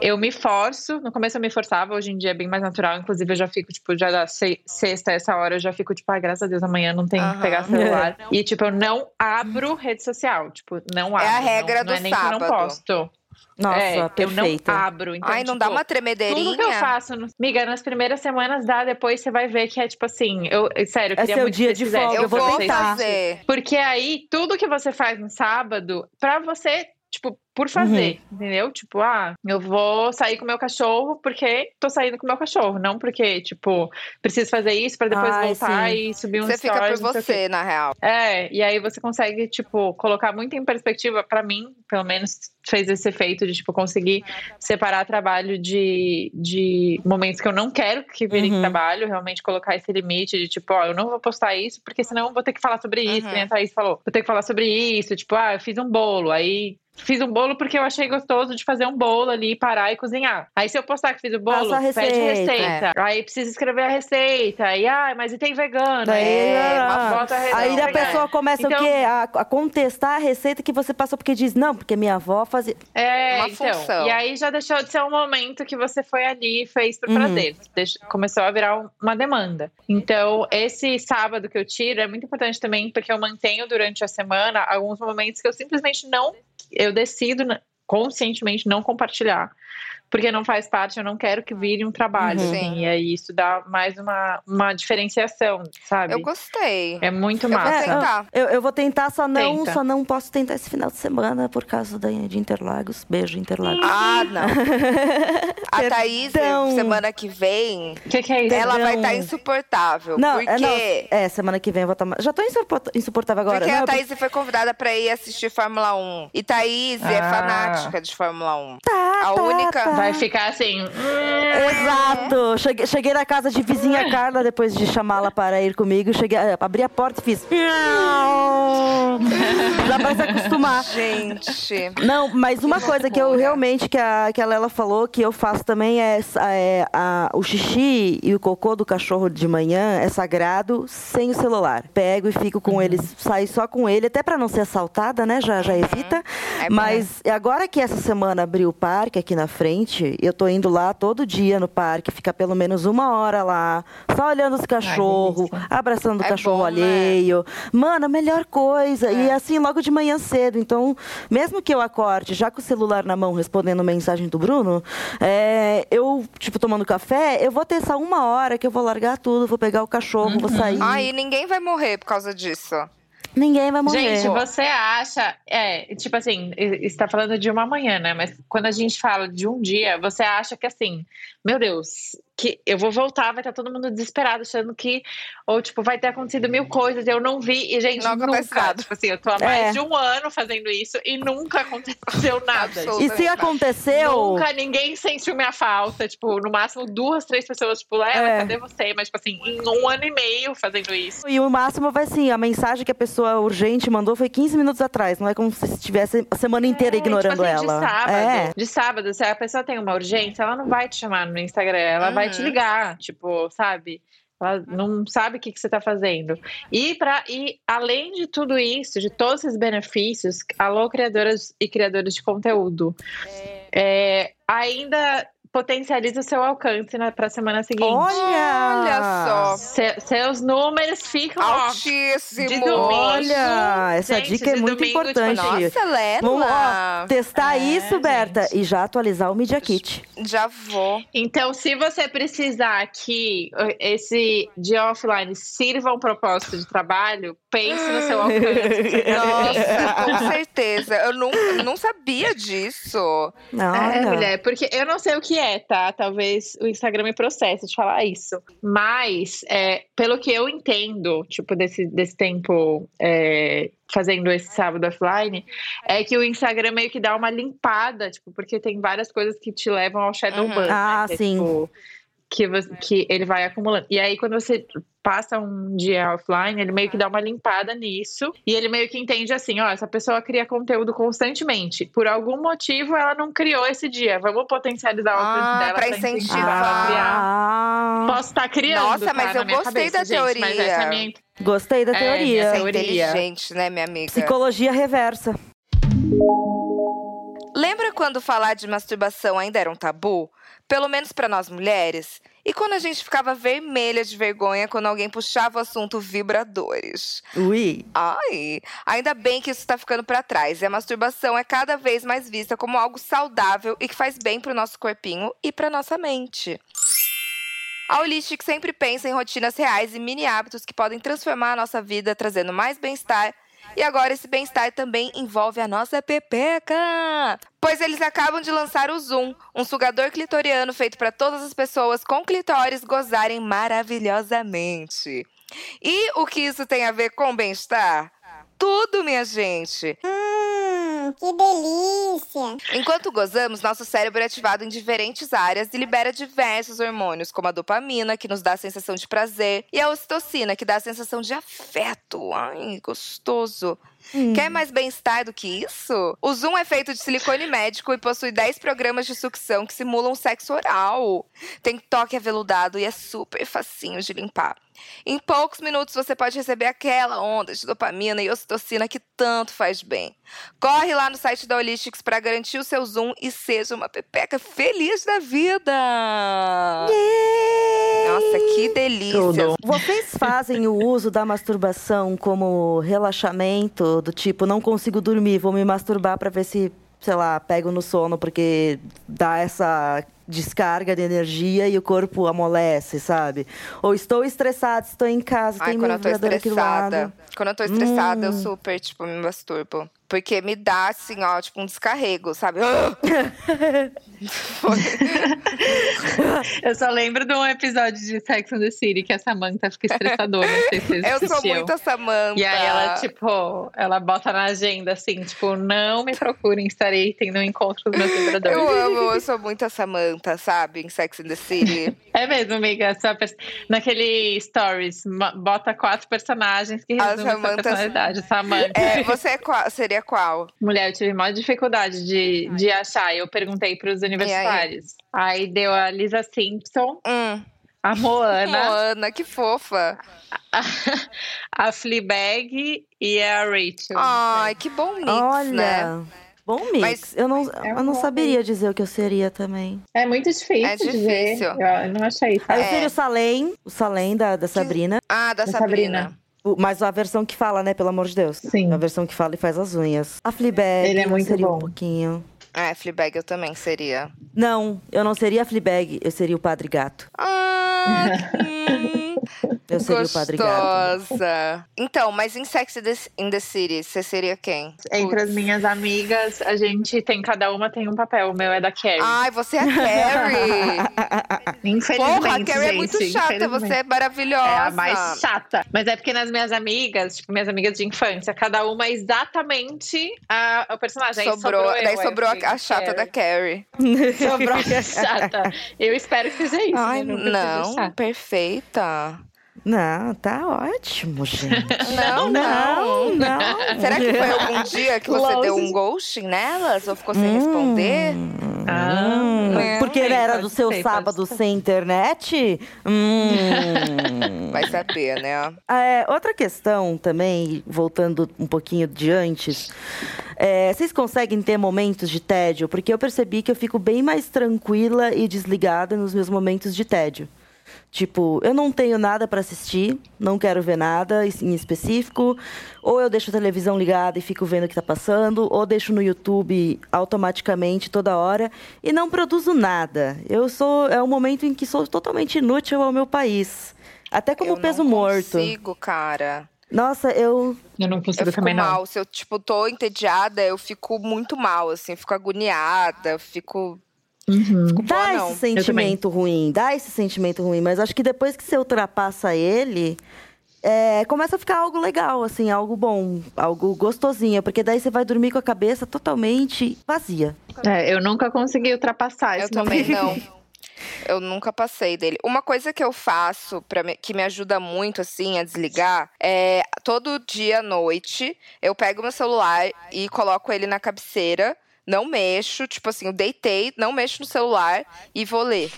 Eu me forço, no começo eu me forçava, hoje em dia é bem mais natural. Inclusive, eu já fico, tipo, já da se- sexta, essa hora, eu já fico, tipo, ai, graças a Deus, amanhã não tem que Aham. pegar celular. E, tipo, eu não abro rede social. Tipo, não abro. É a não- regra não, do é nem que eu não sábado. posto. Nossa, é, eu não perfeita. abro. Então, Ai, não tipo, dá uma tremedeirinha? tudo que eu faço, no... Miga, nas primeiras semanas dá, depois você vai ver que é tipo assim, eu, sério, eu É queria seu muito dia que de folga, Eu vou tentar. fazer. Porque aí, tudo que você faz no sábado, pra você, tipo, por fazer, Uhum. entendeu? Tipo, ah, eu vou sair com meu cachorro porque tô saindo com meu cachorro, não porque, tipo, preciso fazer isso pra depois Ai, voltar sim. e subir um Você fica por você, na real. É, e aí você consegue, tipo, colocar muito em perspectiva, pra mim, pelo menos fez esse efeito de, tipo, conseguir separar trabalho de, de momentos que eu não quero que virem Uhum. trabalho, realmente colocar esse limite de, tipo, ó, eu não vou postar isso, porque senão eu vou ter que falar sobre isso, Uhum. que nem a Thaís falou, vou ter que falar sobre isso, tipo, ah, eu fiz um bolo, aí fiz um bolo porque eu achei gostoso de fazer um bolo ali, parar e cozinhar. Aí se eu postar que fiz o bolo, Passa a pede receita. receita. Aí precisa escrever a receita, e ah, mas e tem vegano? Daí, É, ah, uma bota a receita. aí a pessoa começa Então- o quê? A, a contestar a receita que você passou, porque diz, não, porque minha avó fazia. É, Uma então. função. E aí já deixou de ser um momento que você foi ali e fez por Uhum. prazer. Deixa- começou a virar um- uma demanda. Então, esse sábado que eu tiro é muito importante também, porque eu mantenho durante a semana alguns momentos que eu simplesmente não. Eu decido né, conscientemente não compartilhar. Porque não faz parte, eu não quero que vire um trabalho. Uhum. assim, e aí isso dá mais uma, uma diferenciação, sabe? Eu gostei. É muito Eu vou massa. tentar. Eu, eu vou tentar, só não, Tenta. só não posso tentar esse final de semana por causa da, de Interlagos. Beijo, Interlagos. Ah, não. A Thaís, semana que vem, O que, que é isso? ela vai estar insuportável. Não, porque é, não, é, semana que vem eu vou estar. Já tô insuportável agora. porque Não, a Thaís foi convidada pra ir assistir Fórmula 1. E Thaís é Ah. fanática de Fórmula 1. Tá, a tá, única- tá. Vai ficar assim. Exato! Cheguei, cheguei na casa de vizinha Carla depois de chamá-la para ir comigo. Cheguei, eh, abri a porta e fiz. Já vai se acostumar. Gente. Não, mas uma coisa que eu realmente, que a, que a Lela falou, que eu faço também é, é a- o xixi e o cocô do cachorro de manhã é sagrado sem o celular. Pego e fico com ele, saio só com ele, até pra não ser assaltada, né? Já, já evita. É bom. mas agora que essa semana abriu o parque aqui na frente, eu tô indo lá todo dia no parque, ficar pelo menos uma hora lá, só olhando os cachorros, abraçando o É cachorro bom, né? alheio. Mano, a melhor coisa. E É. assim, logo de manhã cedo. Então, mesmo que eu acorde já com o celular na mão respondendo mensagem do Bruno, é, eu, tipo, tomando café, eu vou ter essa uma hora que eu vou largar tudo, vou pegar o cachorro, vou sair. Ai, ninguém vai morrer por causa disso. Ninguém vai morrer. Gente, você acha. É, tipo assim, está falando de uma manhã, né? Mas quando a gente fala de um dia, você acha que assim, meu Deus, que eu vou voltar, vai estar todo mundo desesperado, achando que. Ou, tipo, vai ter acontecido mil coisas, eu não vi. E, gente, Não nunca. nada. Tipo assim, eu tô há mais É. de um ano fazendo isso e nunca aconteceu nada. E se aconteceu. Nunca ninguém sentiu minha falta. Tipo, no máximo duas, três pessoas, tipo, Lela, É. cadê você? Mas, tipo assim, em um ano e meio fazendo isso. E o máximo vai assim, a mensagem que a pessoa urgente mandou foi 15 minutos atrás. Não é como se estivesse a semana inteira É, ignorando tipo assim, ela. De sábado, É. de sábado, se a pessoa tem uma urgência, ela não vai te chamar no Instagram, ela vai te Uhum. ligar, tipo, sabe? Ela não sabe o que, que você está fazendo. E, pra, e além de tudo isso, de todos esses benefícios, alô, criadoras e criadores de conteúdo, é, ainda potencializa o seu alcance para a semana seguinte. Olha! Olha só. Se- seus números ficam ó, Altíssimo. de domingo. Olha, essa Gente, dica é de muito domingo, tipo, importante. Nossa, Lela. Vamos ó, testar É, isso, Berta, gente. e já atualizar o Media Kit. Já vou. Então, se você precisar que esse dia offline sirva um propósito de trabalho, pense no seu alcance. Nossa, com certeza. Eu não, não sabia disso. Não, É, olha. mulher, porque eu não sei o que é, tá? Talvez o Instagram me processe de falar isso. Mas, é, pelo que eu entendo, tipo, desse, desse tempo é, fazendo esse sábado offline, é que o Instagram meio que dá uma limpada, tipo, porque tem várias coisas que te levam ao shadow Uhum. ban. né? Ah, Que é, sim. tipo, que, você- que ele vai acumulando. E aí, quando você passa um dia offline, ele meio que dá uma limpada nisso. E ele meio que entende assim: ó, essa pessoa cria conteúdo constantemente. Por algum motivo, ela não criou esse dia. Vamos potencializar o Ah, dela pra pra incentivar. ela criar. Posso estar criando. Nossa, tá, mas eu gostei cabeça, da gente, Mas teoria. essa é minha gostei da É, teoria. é teoria. inteligente, né, minha amiga? Psicologia reversa. Lembra quando falar de masturbação ainda era um tabu? Pelo menos pra nós mulheres? E quando a gente ficava vermelha de vergonha quando alguém puxava o assunto vibradores? Ui. Ai, ainda bem que isso tá ficando pra trás. E a masturbação é cada vez mais vista como algo saudável e que faz bem pro nosso corpinho e pra nossa mente. A Holistic sempre pensa em rotinas reais e mini hábitos que podem transformar a nossa vida, trazendo mais bem-estar. E agora esse bem-estar também envolve a nossa pepeca. Pois eles acabam de lançar o Zoom, um sugador clitoriano feito para todas as pessoas com clitóris gozarem maravilhosamente. E o que isso tem a ver com bem-estar? Tudo, minha gente. Hum, que delícia! Enquanto gozamos, nosso cérebro é ativado em diferentes áreas e libera diversos hormônios, como a dopamina, que nos dá a sensação de prazer, e a ocitocina, que dá a sensação de afeto. Ai, gostoso. Quer mais bem-estar do que isso? O Zoom é feito de silicone médico e possui 10 programas de sucção que simulam sexo oral. Tem toque aveludado e é super facinho de limpar. Em poucos minutos você pode receber aquela onda de dopamina e ocitocina que tanto faz bem. Corre lá no site da Holistics para garantir o seu Zoom e seja uma pepeca feliz da vida! Nossa, que delícia! Tudo. Vocês fazem o uso da masturbação como relaxamento, do tipo, não consigo dormir, vou me masturbar pra ver se, sei lá, pego no sono, porque dá essa descarga de energia e o corpo amolece, sabe? Ou estou estressada, estou em casa, Ai, tem quando eu tô estressada. Quando eu tô estressada, eu Hum. super, tipo, me masturbo. Porque me dá, assim, ó, tipo um descarrego, sabe? Eu só lembro de um episódio de Sex and the City que a Samantha fica estressadora. Não sei se vocês Eu sou muito a Samanta. E aí ela, tipo, ela bota na agenda assim, tipo, não me procurem, estarei tendo um encontro com meus vibradores. Eu amo, eu sou muito a Samanta, sabe? Em Sex and the City. É mesmo, amiga. Sua pers- Naquele stories, bota quatro personagens que A resumem sua Samantha- personalidade. Samantha. É, você é qual- seria qual? Mulher, eu tive maior dificuldade de, de achar. Eu perguntei para os universitários. Aí? deu a Lisa Simpson, Hum, a Moana, Moana, que fofa. a, a Fleabag e a Rachel. Ai, que bom mix, Olha, né? bom mix. Mas- eu não, É eu não saberia dizer o que eu seria também. É muito difícil, É de ver. difícil. Eu, não achei. Aí eu É. seria o Salem, o Salem da, da Sabrina. Ah, da Da Sabrina. Sabrina. Mas a versão que fala, né? Pelo amor de Deus. Sim. A versão que fala e faz as unhas. A Fleabag, Ele é muito seria bom. um pouquinho. É, Fleabag eu também seria. Não, eu não seria a Fleabag, eu seria o Padre Gato. Ah, hum, Eu seria o Padre Gato. gostosa. Então, mas em Sex in the- City, você seria quem? Entre Putz. as minhas amigas, a gente tem, cada uma tem um papel. O meu é da Carrie. Ai, você é a Carrie. Infelizmente, Porra, a Carrie é gente, muito chata, você é maravilhosa. É a mais chata. Mas é porque nas minhas amigas, tipo, minhas amigas de infância, cada uma é exatamente a, o personagem. Aí Sobrou, daí aí eu sobrou a, fui a chata da Carrie. Sobrou a chata. Eu espero que seja isso. Ai, né? Não, chata. perfeita. Não, tá ótimo, gente. Não, não. Não, não. Será que foi algum dia que você deu um ghosting nelas ou ficou sem responder? Ah, Hum, É. porque ele era do seu pode sábado sem internet? Hum. Vai saber, né? É, outra questão também, voltando um pouquinho de antes. é, vocês conseguem ter momentos de tédio? Porque eu percebi que eu fico bem mais tranquila e desligada nos meus momentos de tédio. Tipo, eu não tenho nada para assistir, não quero ver nada em específico, ou eu deixo a televisão ligada e fico vendo o que tá passando, ou deixo no YouTube automaticamente toda hora e não produzo nada. Eu sou é um momento em que sou totalmente inútil ao meu país. Até como eu peso não morto. consigo, cara. Nossa, eu eu não Eu consigo fico também, não. mal. Se eu, tipo, tô entediada, eu fico muito mal, assim. Fico agoniada, fico... Uhum. fico dá não. esse sentimento ruim, dá esse sentimento ruim, mas acho que depois que você ultrapassa ele, é, começa a ficar algo legal, assim, algo bom, algo gostosinho, porque daí você vai dormir com a cabeça totalmente vazia. É, eu nunca consegui ultrapassar Eu esse também não. Eu nunca passei dele. Uma coisa que eu faço para que me ajuda muito assim a desligar é todo dia à noite eu pego meu celular e coloco ele na cabeceira, não mexo, tipo assim, eu deitei, não mexo no celular e vou ler.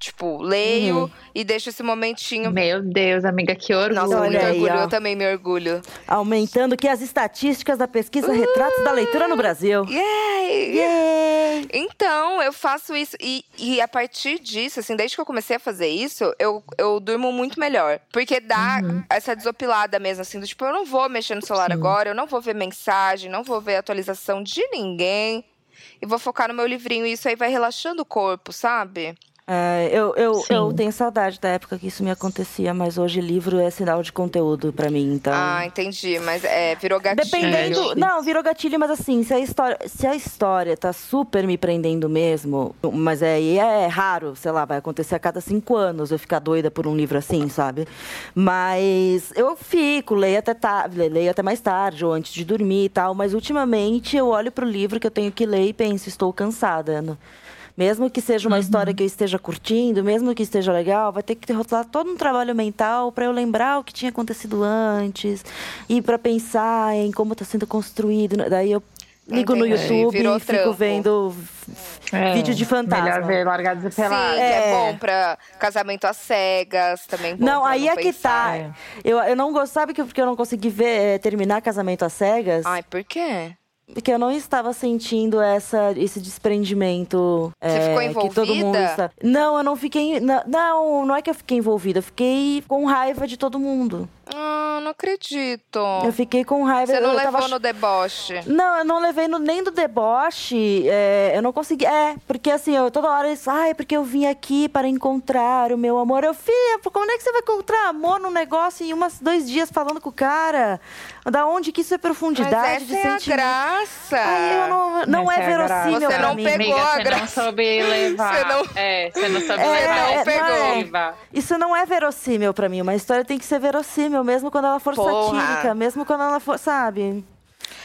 Tipo, leio Uhum. e deixo esse momentinho. Meu Deus, amiga, que orgulho. Nossa, Olha muito aí, orgulho. ó. Eu também me orgulho. Aumentando que as estatísticas da pesquisa retratos da leitura no Brasil. Yay! Yay! Então, eu faço isso. E, e a partir disso, assim, desde que eu comecei a fazer isso, eu, eu durmo muito melhor. Porque dá essa desopilada mesmo, assim, do tipo, eu não vou mexer no celular agora, eu não vou ver mensagem, não vou ver atualização de ninguém. E vou focar no meu livrinho. E isso aí vai relaxando o corpo, sabe? É, eu, eu, eu tenho saudade da época que isso me acontecia, mas hoje livro é sinal de conteúdo pra mim, então. Ah, entendi. Mas é, virou gatilho. Dependendo. É, não, virou gatilho, mas assim, se a história, se a história tá super me prendendo mesmo, mas é, é raro, sei lá, vai acontecer a cada cinco anos eu ficar doida por um livro assim, sabe? Mas eu fico, leio até, ta, leio até mais tarde, ou antes de dormir e tal, mas ultimamente eu olho pro livro que eu tenho que ler e penso, estou cansada. Não- Mesmo que seja uma história que eu esteja curtindo, mesmo que esteja legal, vai ter que rolar todo um trabalho mental para eu lembrar o que tinha acontecido antes e para pensar em como está sendo construído. Daí eu ligo no Entendi. YouTube Virou e fico trampo. vendo É, vídeo de fantasma. Melhor ver largados e Sim, pelados. que é. É. bom pra casamento às cegas, também bom Não, aí não é que tá. Eu, eu não gosto, sabe que porque eu não consegui ver, eh, terminar Casamento às Cegas? Ai, por quê? Porque eu não estava sentindo essa, esse desprendimento. Você é, ficou Que todo mundo envolvida? está... Não, eu não fiquei. Não, não, é que eu fiquei envolvida, eu fiquei com raiva de todo mundo. Ah, não acredito. Eu fiquei com raiva. Você não eu levou tava... no deboche. Não, eu não levei no- nem do deboche. é, eu não consegui. É, porque assim, eu toda hora eles. Ai, porque eu vim aqui para encontrar o meu amor. Eu, filha, como é que você vai encontrar amor num negócio em umas, dois dias falando com o cara? Da onde que isso é Mas profundidade de essa é a sentimento? graça. Ai, eu não, não é é graça. verossímil Você pra não mim. pegou Amiga, a você não graça. soube levar. Você não- É, você não soube É, levar. é, não pegou. Levar. Isso não é verossímil pra mim. Uma história tem que ser verossímil, mesmo quando ela for Porra. satírica, mesmo quando ela for, sabe?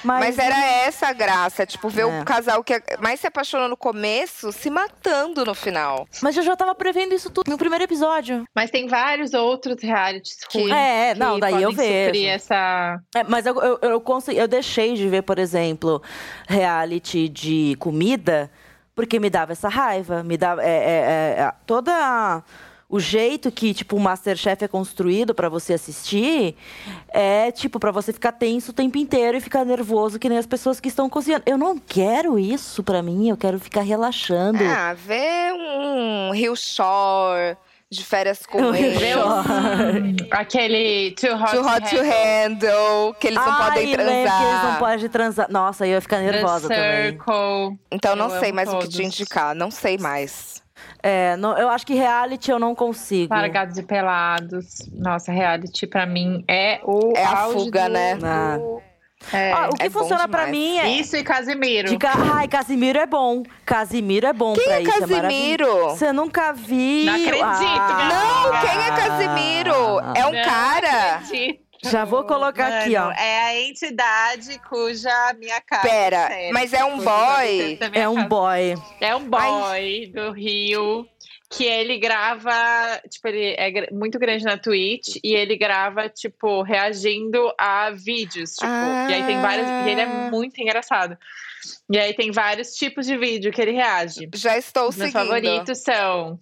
Mas era essa a graça, tipo, ver É. o casal que mais se apaixonou no começo se matando no final. Mas eu já tava prevendo isso tudo no primeiro episódio. Mas tem vários outros realities ruins É, que não, daí eu vejo. essa... É, mas eu, eu, eu, consegui- eu deixei de ver, por exemplo, reality de comida, porque me dava essa raiva. Me dava. É, é, é, toda. a- O jeito que, tipo, o Masterchef é construído pra você assistir é, tipo, pra você ficar tenso o tempo inteiro e ficar nervoso que nem as pessoas que estão cozinhando. Eu não quero isso pra mim, eu quero ficar relaxando. Ah, ver um Rio Shore de férias com Rio ele. O- Aquele Too Hot, Too hot to handle, que eles não Ai, podem lembro transar. que eles não podem transar. Nossa, aí eu ia ficar nervosa The também. Circle. Então não Eu sei mais o que te indicar, não sei mais. É, não- eu acho que reality eu não consigo. Largados e Pelados. Nossa, reality pra mim é o É a fuga, do- né? do- É. Ah, o que é funciona pra demais. mim é. Isso e Casimiro. De ca... Ai, Casimiro é bom. Casimiro é bom Quem pra é isso. Casimiro? maravilhoso. Você nunca viu? Não acredito, Ah, Não, quem é Casimiro? É um Não cara. acredito. Já vou colocar aqui, ó. Mano, É a entidade cuja minha cara. Pera, sério, mas é um cuja boy? adolescência da minha É um casa. boy. É um boy do Rio que ele grava, tipo, ele é muito grande na Twitch e ele grava, tipo, reagindo a vídeos, tipo, e aí tem vários, e ele é Ah. muito engraçado. E aí tem vários tipos de vídeo que ele reage. Já estou Os meus seguindo. favoritos são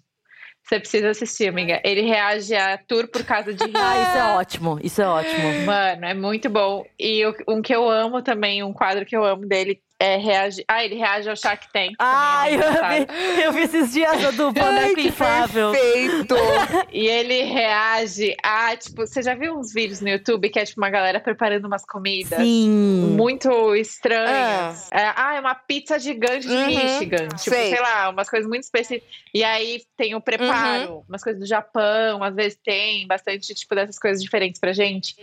você precisa assistir, amiga. Ele reage a tour por causa de Ah, isso é ótimo. Isso é ótimo. Mano, é muito bom. E um que eu amo também, um quadro que eu amo dele é reagir. Ah, ele reage ao Shark Tank. Ai, também, é eu vi, eu vi esses dias a do boneco inflável. perfeito. E ele reage a, tipo, você já viu uns vídeos no YouTube que é tipo uma galera preparando umas comidas? Sim. Muito estranhas. É, ah, é uma pizza gigante de Uhum, Michigan. Tipo, sei. sei. lá, umas coisas muito específicas. E aí tem o preparo, umas coisas do Japão, às vezes tem bastante, tipo, dessas coisas diferentes pra gente.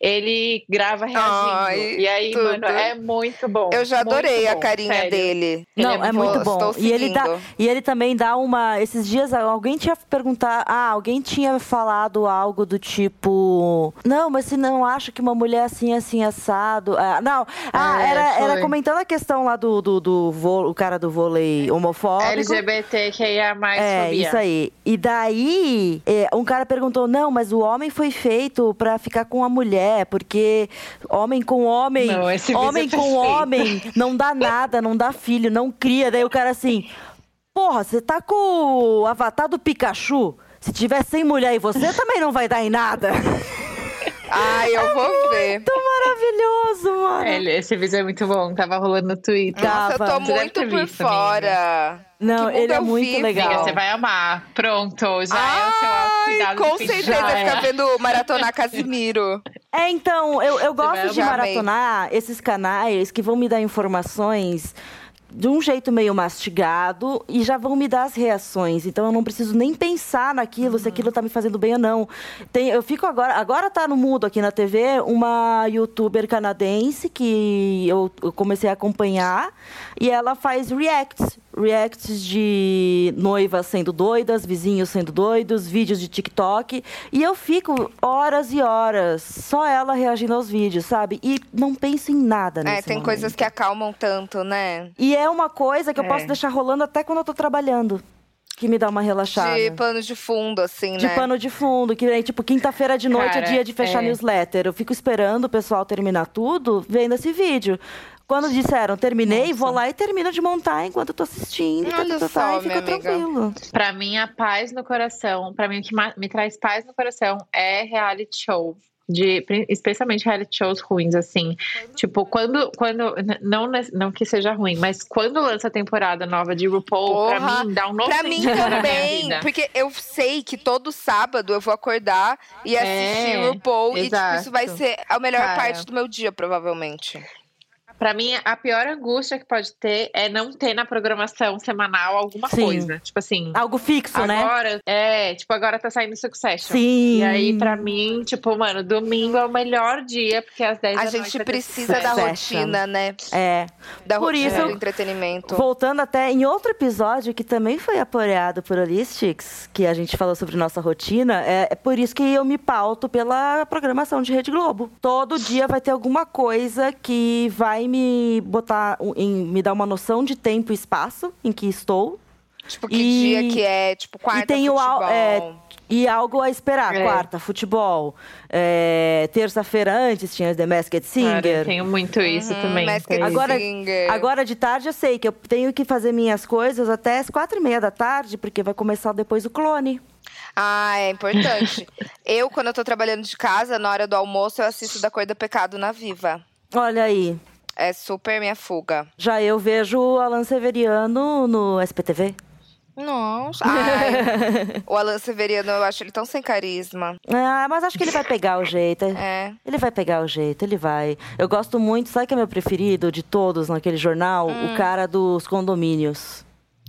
Ele grava reagindo. Ai, e aí, tudo. mano, é muito bom. Eu já muito adorei a bom, carinha sério. dele. Não, Ele é, é muito bom. E ele, dá, e ele também dá uma. Esses dias alguém tinha perguntado. Ah, alguém tinha falado algo do tipo. Não, mas se não acha que uma mulher assim, assim, assado. Ah, não. Ah, É, era, era comentando a questão lá do, do, do vô- o cara do vôlei homofóbico. LGBTQIA+, É, fobia. isso aí. E daí, é, um cara perguntou: não, mas o homem foi feito pra ficar com a mulher, porque homem com homem, Não, homem é com homem não dá nada, não dá filho, não cria. Daí o cara assim: porra, você tá com o avatar do Pikachu? Se tiver sem mulher e você também não vai dar em nada. Ai, eu vou ver. Muito maravilhoso, mano. É, ele- esse vídeo é muito bom, tava rolando no Twitter. Nossa, eu Tava. tô Você deve muito por visto, amiga. fora. Não, Que mundo ele é eu muito vivo. legal. Amiga, você vai amar. Pronto, já é o seu Ai, autocuidado com certeza ficar vendo maratonar Casimiro. É, então, eu, eu gosto de maratonar esses canais que vão me dar informações de um jeito meio mastigado e já vão me dar as reações. Então eu não preciso nem pensar naquilo, se aquilo tá me fazendo bem ou não. Tem, eu fico agora, agora tá no mudo aqui na TV, uma youtuber canadense que eu, eu comecei a acompanhar e ela faz reacts. Reacts de noivas sendo doidas, vizinhos sendo doidos, vídeos de TikTok. E eu fico horas e horas só ela reagindo aos vídeos, sabe? E não penso em nada nesse É, tem momento. coisas que acalmam tanto, né? E é uma coisa que eu É. posso deixar rolando até quando eu tô trabalhando. Que me dá uma relaxada. De pano de fundo, assim, De né? pano de fundo, que é tipo quinta-feira de noite Cara, é dia de fechar é. newsletter. Eu fico esperando o pessoal terminar tudo, vendo esse vídeo. Quando disseram terminei, Nossa. vou lá e termino de montar enquanto eu tô assistindo. tá, Olha tá, tá, só, tá, e minha fica amiga. tranquilo. Pra mim, a paz no coração, pra mim, o que me traz paz no coração é reality show. De especialmente reality shows ruins, assim. Tipo, quando. quando não, não que seja ruim, mas quando lança a temporada nova de RuPaul, pra Porra, mim dá um novo Pra mim também, porque eu sei que todo sábado eu vou acordar e assistir É, RuPaul. E tipo, exato. isso vai ser a melhor Cara. parte do meu dia, provavelmente. Pra mim, a pior angústia que pode ter é não ter na programação semanal alguma Sim. coisa. Tipo assim. Algo fixo, né? Agora, é, tipo, agora tá saindo Succession. Sim. E aí, pra mim, tipo, mano, domingo é o melhor dia, porque às 10 A da gente noite vai ter precisa da rotina, né? É. Da Por rotina isso- do entretenimento. Voltando até em outro episódio que também foi apoiado por Holistics, que a gente falou sobre nossa rotina, é, é por isso que eu me pauto pela programação de Rede Globo. Todo dia vai ter alguma coisa que vai me botar, em, me dar uma noção de tempo e espaço em que estou. Tipo, que E- dia que é, tipo, quarta e tem o al- futebol. é, e algo a esperar. É. Quarta, futebol. É, Terça-feira antes tinha The Masked Cara, Singer. eu tenho muito isso também. Masked Agora- Singer. Agora de tarde eu sei que eu tenho que fazer minhas coisas até as quatro e meia da tarde, porque vai começar depois o clone. Ah, é importante. eu, quando eu tô trabalhando de casa, na hora do almoço, eu assisto Da Cor do Pecado na Viva. Olha aí, É super minha fuga. já eu vejo o Alan Severiano no SPTV. Nossa. Ai, o Alan Severiano, eu acho ele tão sem carisma. Ah, mas acho que ele vai pegar o jeito. É. Ele vai pegar o jeito, ele vai. Eu gosto muito, sabe que é meu preferido de todos naquele jornal? Hum. O cara dos condomínios.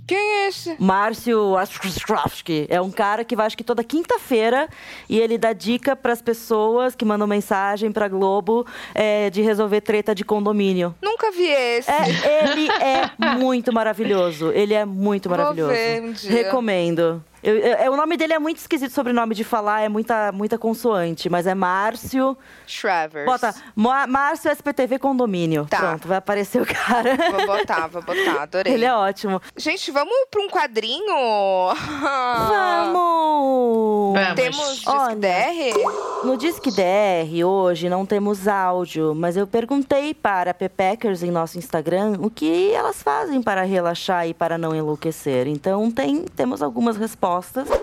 Quem é esse? Márcio Astrowski. É um cara que vai, acho que toda quinta-feira, e ele dá dica para as pessoas que mandam mensagem para Globo é, de resolver treta de condomínio. Nunca vi esse. É, ele é muito maravilhoso. Ele é muito Vou maravilhoso. ver um dia. Recomendo. Eu- eu- o nome dele é muito esquisito, sobrenome de falar, é muita, muita consoante, mas é Márcio. Travers. Bota Márcio SPTV Condomínio. Tá. Pronto, vai aparecer o cara. Vou botar, vou botar. Adorei. Ele é ótimo. Gente, vamos pra um quadrinho? Vamos! Vamos. Temos Disque Olha. DR? No Disque DR, hoje, não temos áudio, mas eu perguntei para Pepeckers em nosso Instagram o que elas fazem para relaxar e para não enlouquecer. Então, tem, temos algumas respostas.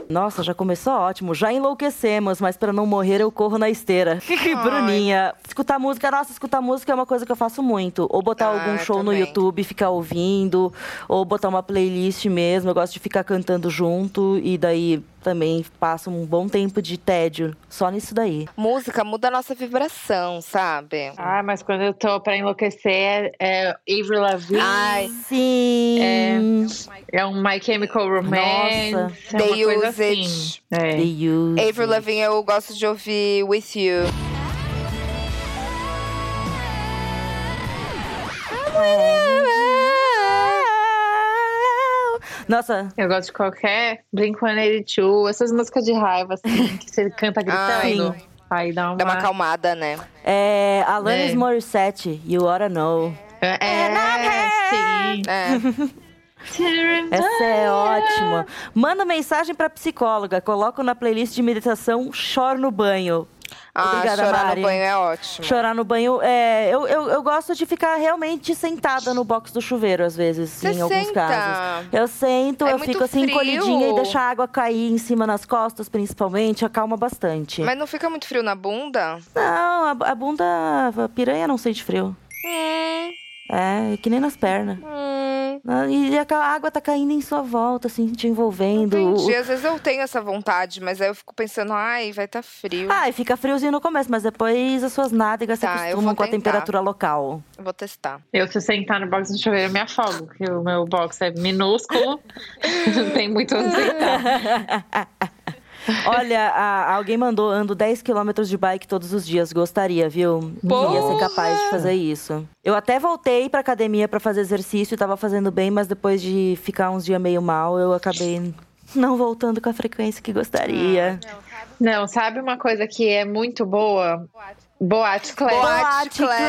Nossa, já começou ótimo. Já enlouquecemos, mas para não morrer eu corro na esteira. Bruninha, escutar música, nossa, escutar música é uma coisa que eu faço muito. Ou botar Ah, algum show no. YouTube e ficar ouvindo, ou botar uma playlist mesmo. Eu gosto de ficar cantando junto e daí também passo um bom tempo de tédio só nisso daí. Música muda a nossa vibração, sabe? Ah, mas quando eu tô pra enlouquecer, é Avril Lavigne. Ai, Sim. É um My Chemical Romance. Nossa. É They uma coisa Use assim. It. É. The Use. Avril Lavigne eu gosto de ouvir With You. Nossa, Eu gosto de qualquer Blink-182, essas músicas de raiva, assim, que você canta gritando. Ai. Aí dá uma... Dá uma acalmada, né? é Alanis É. Morissette, You Oughta Know. É, sim. É. Essa é ótima. Manda mensagem pra psicóloga, coloco na playlist de meditação Choro no Banho. Ah, Obrigada, chorar Mari. no banho é ótimo. Chorar no banho, é, eu, eu, eu gosto de ficar realmente sentada no box do chuveiro, às vezes, Você em alguns senta? casos. Eu sento, É eu fico assim, frio. encolhidinha e deixo a água cair em cima nas costas, principalmente, acalma bastante. Mas não fica muito frio na bunda? Não, a, a bunda, a piranha não sente frio. Hum, É, que nem nas pernas. hum. Ah, E a água tá caindo em sua volta, assim, te envolvendo. Entendi. Às vezes eu tenho essa vontade, mas aí eu fico pensando, ai, vai tá frio. Ah, e fica friozinho no começo, mas depois as suas nádegas Tá, se acostumam com a temperatura local. Eu Vou testar. Eu, se sentar no box do chuveiro, eu me afogo, porque o meu box é minúsculo, não tem muito onde sentar. Olha, a- alguém mandou, ando 10 quilômetros de bike todos os dias. Gostaria, viu? Não ia ser capaz de fazer isso. Eu até voltei pra academia pra fazer exercício, tava fazendo bem, mas depois de ficar uns dias meio mal, eu acabei não voltando com a frequência que gostaria. Não, sabe uma coisa que é muito boa? Boate Claire. Boate Claire.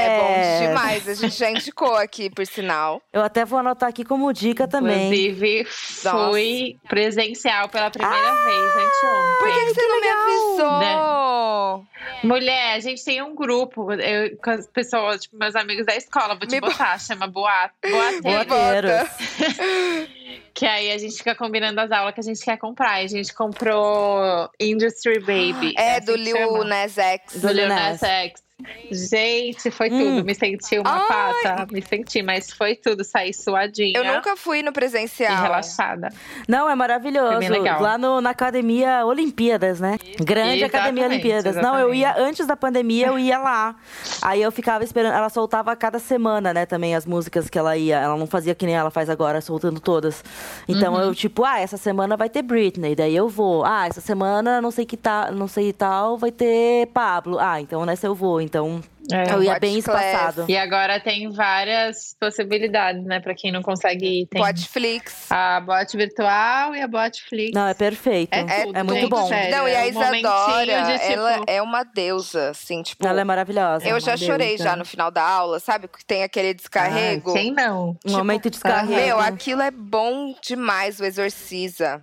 É bom demais. A gente já indicou aqui, por sinal. Eu até vou anotar aqui como dica também. Inclusive, fui presencial pela primeira vez anteontem. Por que, que você não me avisou? Mulher, a gente tem um grupo eu, com as pessoas, tipo, meus amigos da escola, vou te Me botar, chama Boato. Boateiro. Boateiros. Que aí a gente fica combinando as aulas que a gente quer comprar. E a gente comprou Industry Baby. É, do chama. Nas X. Do Lil Lil Nas X. Gente, foi Hum. tudo. Me senti uma Ai. pata. Me senti, mas foi tudo. Saí suadinha. Eu nunca fui no E presencial. relaxada. Não, é maravilhoso. Foi bem legal. Lá no, na Academia Olimpíadas, né? Grande Academia Exatamente, Olimpíadas. Não, eu exatamente. ia, antes da pandemia, eu ia lá. Aí eu ficava esperando. Ela soltava a cada semana, né, também as músicas que ela ia. Ela não fazia que nem ela faz agora, soltando todas. Então Uhum. eu, tipo, ah, essa semana vai ter Britney, daí eu vou. Ah, essa semana não sei que tal, não sei tal, vai ter Pablo. Ah, então nessa eu vou. Então É. eu ia bem Class. espaçado. E agora tem várias possibilidades, né? Pra quem não consegue ir. Tem Podflix. a boate virtual e a boate flix. Não, é perfeito. É É, tudo, muito gente, bom. sério. Não, e a é momentinho Isadora, de, tipo- ela é uma deusa, assim, tipo. Ela é maravilhosa. eu já uma chorei deusa. já no final da aula, sabe? Que tem aquele descarrego. Ai, quem não? Um momento de descarrego. Meu, aquilo é bom demais, o Exorciza.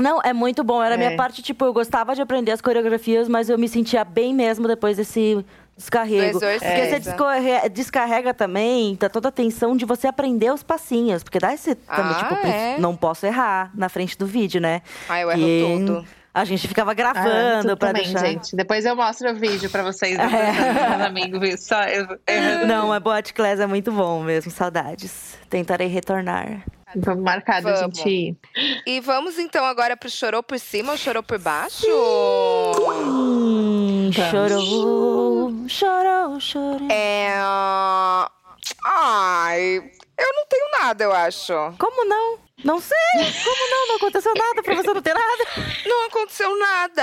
Não, é muito bom. Era a minha É. parte, tipo, eu gostava de aprender as coreografias, mas eu me sentia bem mesmo depois desse descarrego. Porque você descorre- descarrega também, tá toda a tensão de você aprender os passinhos. Porque dá esse também, Ah, tipo, é? não posso errar na frente do vídeo, né? Ai, eu erro Que tudo. A gente ficava Ah, gravando pra também, deixar. gente. Depois eu mostro o vídeo pra vocês, É. meus amigos. viu? Só eu errando. Não, a Boate Class é muito bom mesmo, saudades. Tentarei retornar. Vamos marcar da Vamos. gente ir. E vamos então agora pro chorou por cima ou chorou por baixo? Vamos. chorou, chorou, chorou. É. Ai, eu não tenho nada, eu acho. Como não? Não sei! Como não? Não aconteceu nada pra você não ter nada? Não aconteceu nada.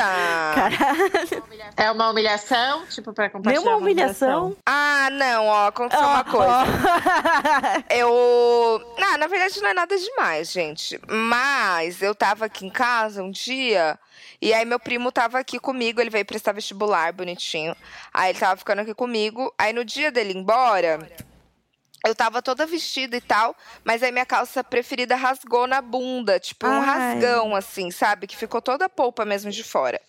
Caralho. É uma humilhação, tipo, pra compartilhar Nenhuma uma humilhação. Ah, não, ó, aconteceu uma Ó, coisa. ó. Eu. Ah, na verdade não é nada demais, gente. Mas eu tava aqui em casa um dia. E aí meu primo tava aqui comigo, ele veio prestar vestibular, bonitinho. Aí ele tava ficando aqui comigo. Aí no dia dele ir embora, eu tava toda vestida e tal, mas aí minha calça preferida rasgou na bunda, tipo um Ai. rasgão assim, sabe? Que ficou toda a polpa mesmo de fora.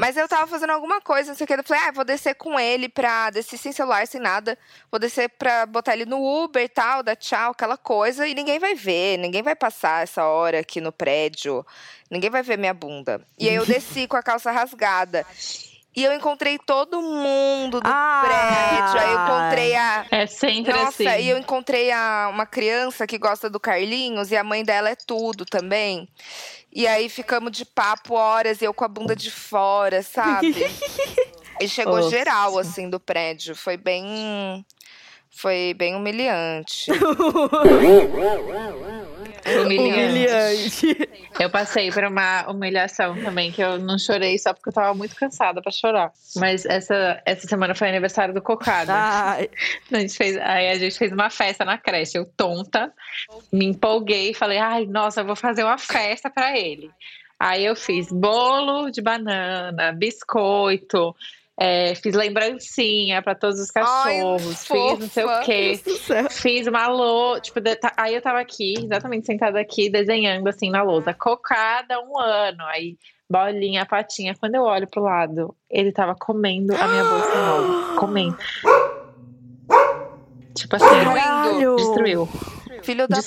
Mas eu tava fazendo alguma coisa, não sei o que. Eu falei, ah, vou descer com ele pra. Descer sem celular, sem nada. Vou descer pra botar ele no Uber e tal, dar tchau, aquela coisa. E ninguém vai ver, ninguém vai passar essa hora aqui no prédio. Ninguém vai ver minha bunda. E aí eu desci com a calça rasgada. E eu encontrei todo mundo do Ah. prédio. Aí eu encontrei a. É sempre Nossa, assim. e eu encontrei a, uma criança que gosta do Carlinhos e a mãe dela é tudo também. E aí ficamos de papo horas eu com a bunda de fora, sabe? e chegou Nossa. geral, assim, do prédio. Foi bem. Foi bem humilhante. Humilhante. Eu passei por uma humilhação também, que eu não chorei só porque eu tava muito cansada pra chorar. Mas essa, essa semana foi aniversário do Cocada. Ai, A gente fez, aí a gente fez uma festa na creche. Eu, tonta, me empolguei e falei: ai, nossa, eu vou fazer uma festa pra ele. Aí eu fiz bolo de banana, biscoito, é, fiz lembrancinha pra todos os Ai, cachorros, fiz não sei o quê. Fiz uma lousa, tipo, de- tá- aí eu tava aqui, exatamente sentada aqui, desenhando assim na lousa. Cocada um ano, aí bolinha, patinha. Quando eu olho pro lado, ele tava comendo a minha bolsa nova. Comendo. Tipo assim, Caralho. destruiu. Filho da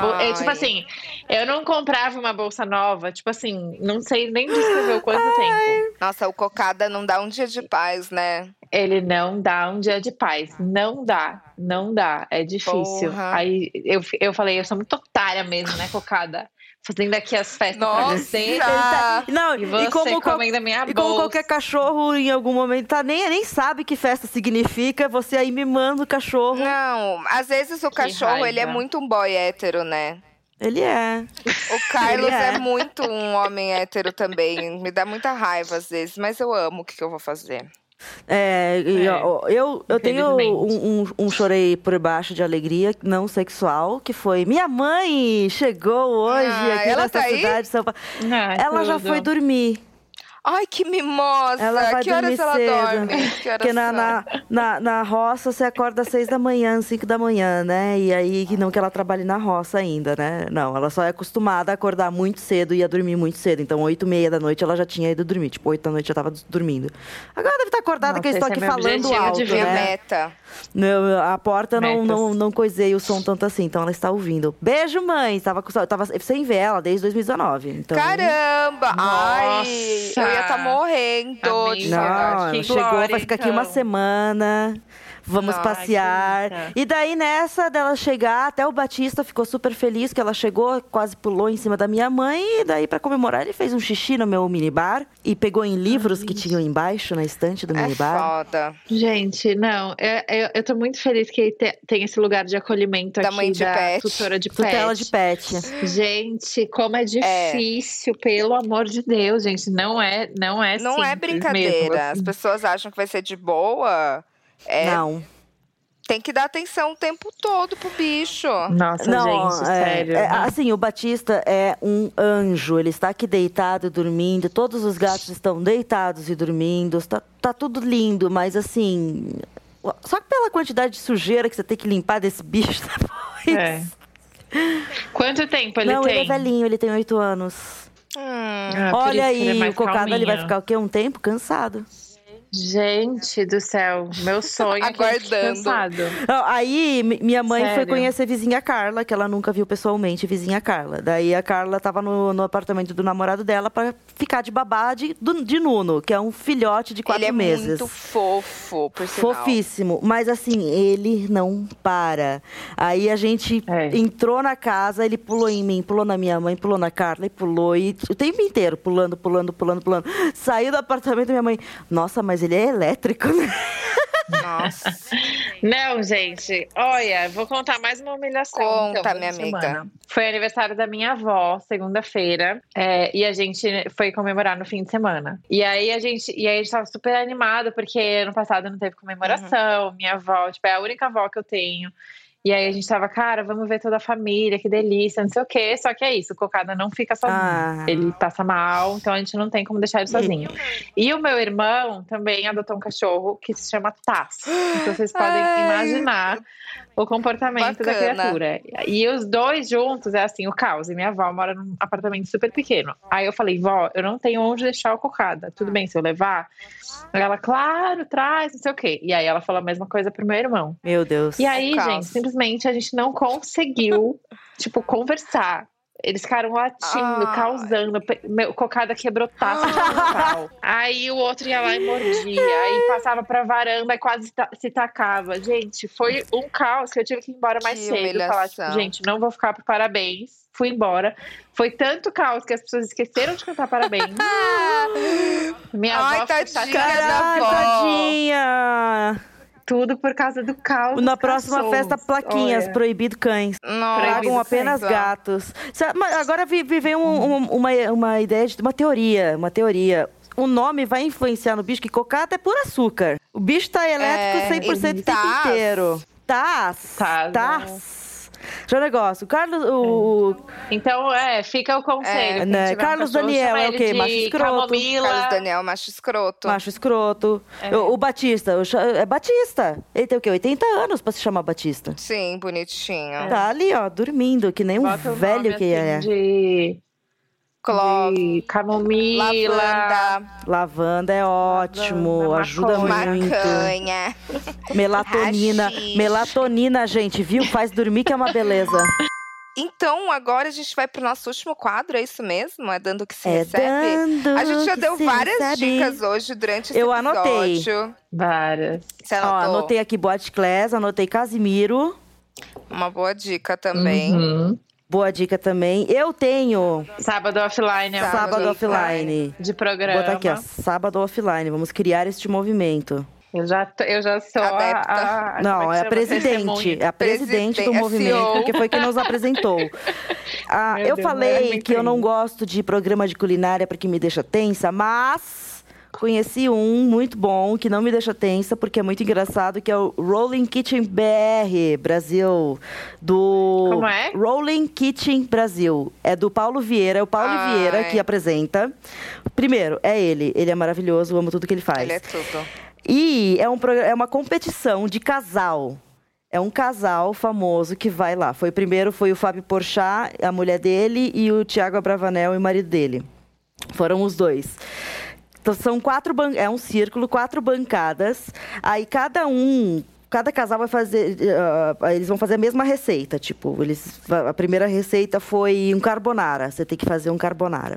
bol- é, tipo Ai. assim, eu não comprava uma bolsa nova, tipo assim, não sei nem descrever o quanto tempo. Nossa, o cocada não dá um dia de paz, né? Ele não dá um dia de paz. Não dá, não dá. É difícil. Porra. Aí eu, eu falei, eu sou muito otária mesmo, né, cocada? Fazendo aqui as festas pra você. Nossa! Não, E você e como, comendo a minha e como qualquer cachorro em algum momento tá, nem, nem sabe que festa significa, você aí mimando o cachorro. Não, às vezes o cachorro, ele é raiva. muito um boy hétero, né? Ele é. O Carlos é. é. muito um homem hétero também. Me dá muita raiva às vezes, mas eu amo o que, que eu vou fazer. É, É, eu, eu tenho um, um, um chorei por baixo de alegria não sexual, que foi minha mãe chegou hoje Ah, aqui ela nessa tá aí? cidade de São Paulo. Ai, Ela já tudo. foi dormir. Ai, que mimosa! Ela vai que horas dormir ela cedo. dorme? Que horas Porque na, na, na, na roça você acorda às seis da manhã, cinco da manhã, né? E aí, que não que ela trabalhe na roça ainda, né? Não, ela só é acostumada a acordar muito cedo e ia dormir muito cedo. Então, oito e meia da noite ela já tinha ido dormir. Tipo, oito da noite já tava dormindo. Agora deve estar acordada que eu Nossa, estou aqui é falando alto, né? meta. A porta não, não, não coisei o som tanto assim, então ela está ouvindo. Beijo, mãe! Tava, tava sem ver ela desde 2019. Então... Caramba! Ai, Nossa! eu ia estar morrendo. Amiga. Não, Que chegou, glória, vai ficar aqui uma então. semana. Vamos Ai, passear. E daí, nessa dela chegar, até o Batista ficou super feliz que ela chegou, quase pulou em cima da minha mãe. E daí, pra comemorar, ele fez um xixi no meu minibar e pegou em livros que tinham embaixo na estante do É minibar. foda. Gente, não, eu, eu, eu tô muito feliz que te- tem esse lugar de acolhimento Da aqui mãe de da pet. tutora de pet. Tutela de pet. Gente, como é difícil, pelo amor de Deus, gente. Não é, não é Não é brincadeira. mesmo, As assim. pessoas acham que vai ser de boa. É, Não. Tem que dar atenção o tempo todo pro bicho. Nossa, Não, gente, é, sério. é, não. assim, o Batista é um anjo. Ele está aqui deitado, dormindo. Todos os gatos estão deitados e dormindo. Tá, tá tudo lindo, mas assim. Só que pela quantidade de sujeira que você tem que limpar desse bicho depois. É. Quanto tempo ele Não, tem? ele é velhinho, ele tem oito anos. Hum, Ah, Olha é aí, mais o cocado ele vai ficar o quê? Um tempo? Cansado. Gente do céu, meu sonho é Aguardando. cansado. Não, Aí, mi- minha mãe foi Sério? conhecer a vizinha Carla, que ela nunca viu pessoalmente, vizinha Carla. Daí a Carla tava no, no apartamento do namorado dela pra ficar de babá de, de Nuno, que é um filhote de quatro ele é meses. muito fofo, por sinal. Fofíssimo, mas assim, ele não para. Aí a gente É. entrou na casa, ele pulou em mim, pulou na minha mãe, pulou na Carla e pulou. E o tempo inteiro, pulando, pulando, pulando, pulando. Saiu do apartamento e minha mãe, nossa, mas ele é elétrico, né? Nossa. Não, gente, olha, vou contar mais uma humilhação. Conta, então, minha essa amiga. semana. Foi aniversário da minha avó, segunda-feira, é, e a gente foi comemorar no fim de semana. E aí a gente, e aí a gente tava super animado, porque ano passado não teve comemoração, minha avó, tipo, é a única avó que eu tenho. E aí a gente tava, cara, vamos ver toda a família, que delícia, não sei o quê. Só que é isso, o Cocada não fica sozinho. Ah. Ele passa mal, então a gente não tem como deixar ele sozinho. E o meu irmão também adotou um cachorro que se chama Taz. Então vocês podem Ai. imaginar o comportamento da Bacana. criatura. E os dois juntos é assim, o caos. E minha avó mora num apartamento super pequeno. Aí eu falei, vó, eu não tenho onde deixar o cocada. Tudo bem se eu levar? Ela, claro, traz, não sei o quê. E aí ela falou a mesma coisa pro meu irmão. Meu Deus. E aí, caos. gente, simplesmente a gente não conseguiu, tipo, conversar. Eles ficaram latindo, Ai. causando. Meu, cocada quebrou taça de. Aí o outro ia lá e mordia. Aí passava pra varanda e quase se tacava. Gente, foi um caos que eu tive que ir embora mais Que cedo. Falar, tipo, gente, não vou ficar pro parabéns. Fui embora. Foi tanto caos que as pessoas esqueceram de cantar parabéns. Minha Ai, avó ficou tadinha avó. tadinha! Tudo por causa do caos. Na próxima cachorros. festa, plaquinhas, Olha. proibido cães. Tragam apenas Senhora. gatos. Mas Agora vi, vi- veio um- um- uma, uma ideia de uma teoria. Uma teoria. O nome vai influenciar no bicho, que cocada é por açúcar. O bicho tá elétrico É, 100% o tempo Taz. inteiro. Taz. Taz, Taz. Já é um negócio. O Carlos. O, Então, é, fica o conselho. quem né, um Carlos cachorro, Daniel é o ele quê? Macho escroto. Camomila. Carlos Daniel, macho escroto. macho escroto. É. O, o Batista. o é Batista. Ele tem o quê? 80 anos pra se chamar Batista. Sim, bonitinho. Tá ali, ó, dormindo, que nem um Bota velho nome, que assim, é. De, Clove, de camomila. lavanda, Lavanda é ótimo, Lavanda, ajuda maconha. muito. macanha. Melatonina. Melatonina, gente, viu? Faz dormir que é uma beleza. Então, agora a gente vai pro nosso último quadro, é isso mesmo? É dando que se É recebe? dando A gente já que deu várias recebe. dicas hoje durante esse Eu anotei. episódio. Várias. Você Ó, anotei aqui Boate Class, anotei Casimiro. Uma boa dica também. Uhum. Boa dica também. Eu tenho Sábado offline é Sábado offline. De Vou programa. botar aqui, ó. Sábado Offline. Vamos criar este movimento. Eu já, tô- eu já sou Adepta. a, a- Não, como é que a presidente. É a presidente do Presidente, é movimento, porque foi quem nos apresentou. Ah, eu Deus, é falei muito que eu não gosto de programa de culinária porque me deixa tensa, mas conheci um muito bom, que não me deixa tensa, porque é muito engraçado, que é o Rolling Kitchen BR Brasil. Do Como é? Rolling Kitchen Brasil. É do Paulo Vieira. É o Paulo Ai. Vieira que apresenta. Primeiro, é ele. Ele é maravilhoso, amo tudo que ele faz. Ele é tudo. E é, um, é uma competição de casal. É um casal famoso que vai lá. Foi primeiro foi o Fábio Porchat, a mulher dele, e o Tiago Abravanel, o marido dele. Foram os dois. Então, são quatro é um círculo, quatro bancadas. Aí cada um, cada casal vai fazer, ah, eles vão fazer a mesma receita. Tipo, eles, a primeira receita foi um carbonara. Você tem que fazer um carbonara.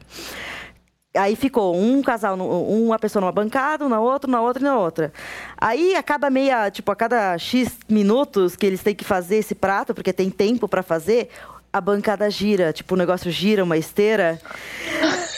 Aí ficou um casal, uma pessoa numa bancada, na outra, na outra e na outra. Aí, a cada meia, tipo, a cada X minutos que eles têm que fazer esse prato, porque tem tempo para fazer, a bancada gira. Tipo, o negócio gira, uma esteira.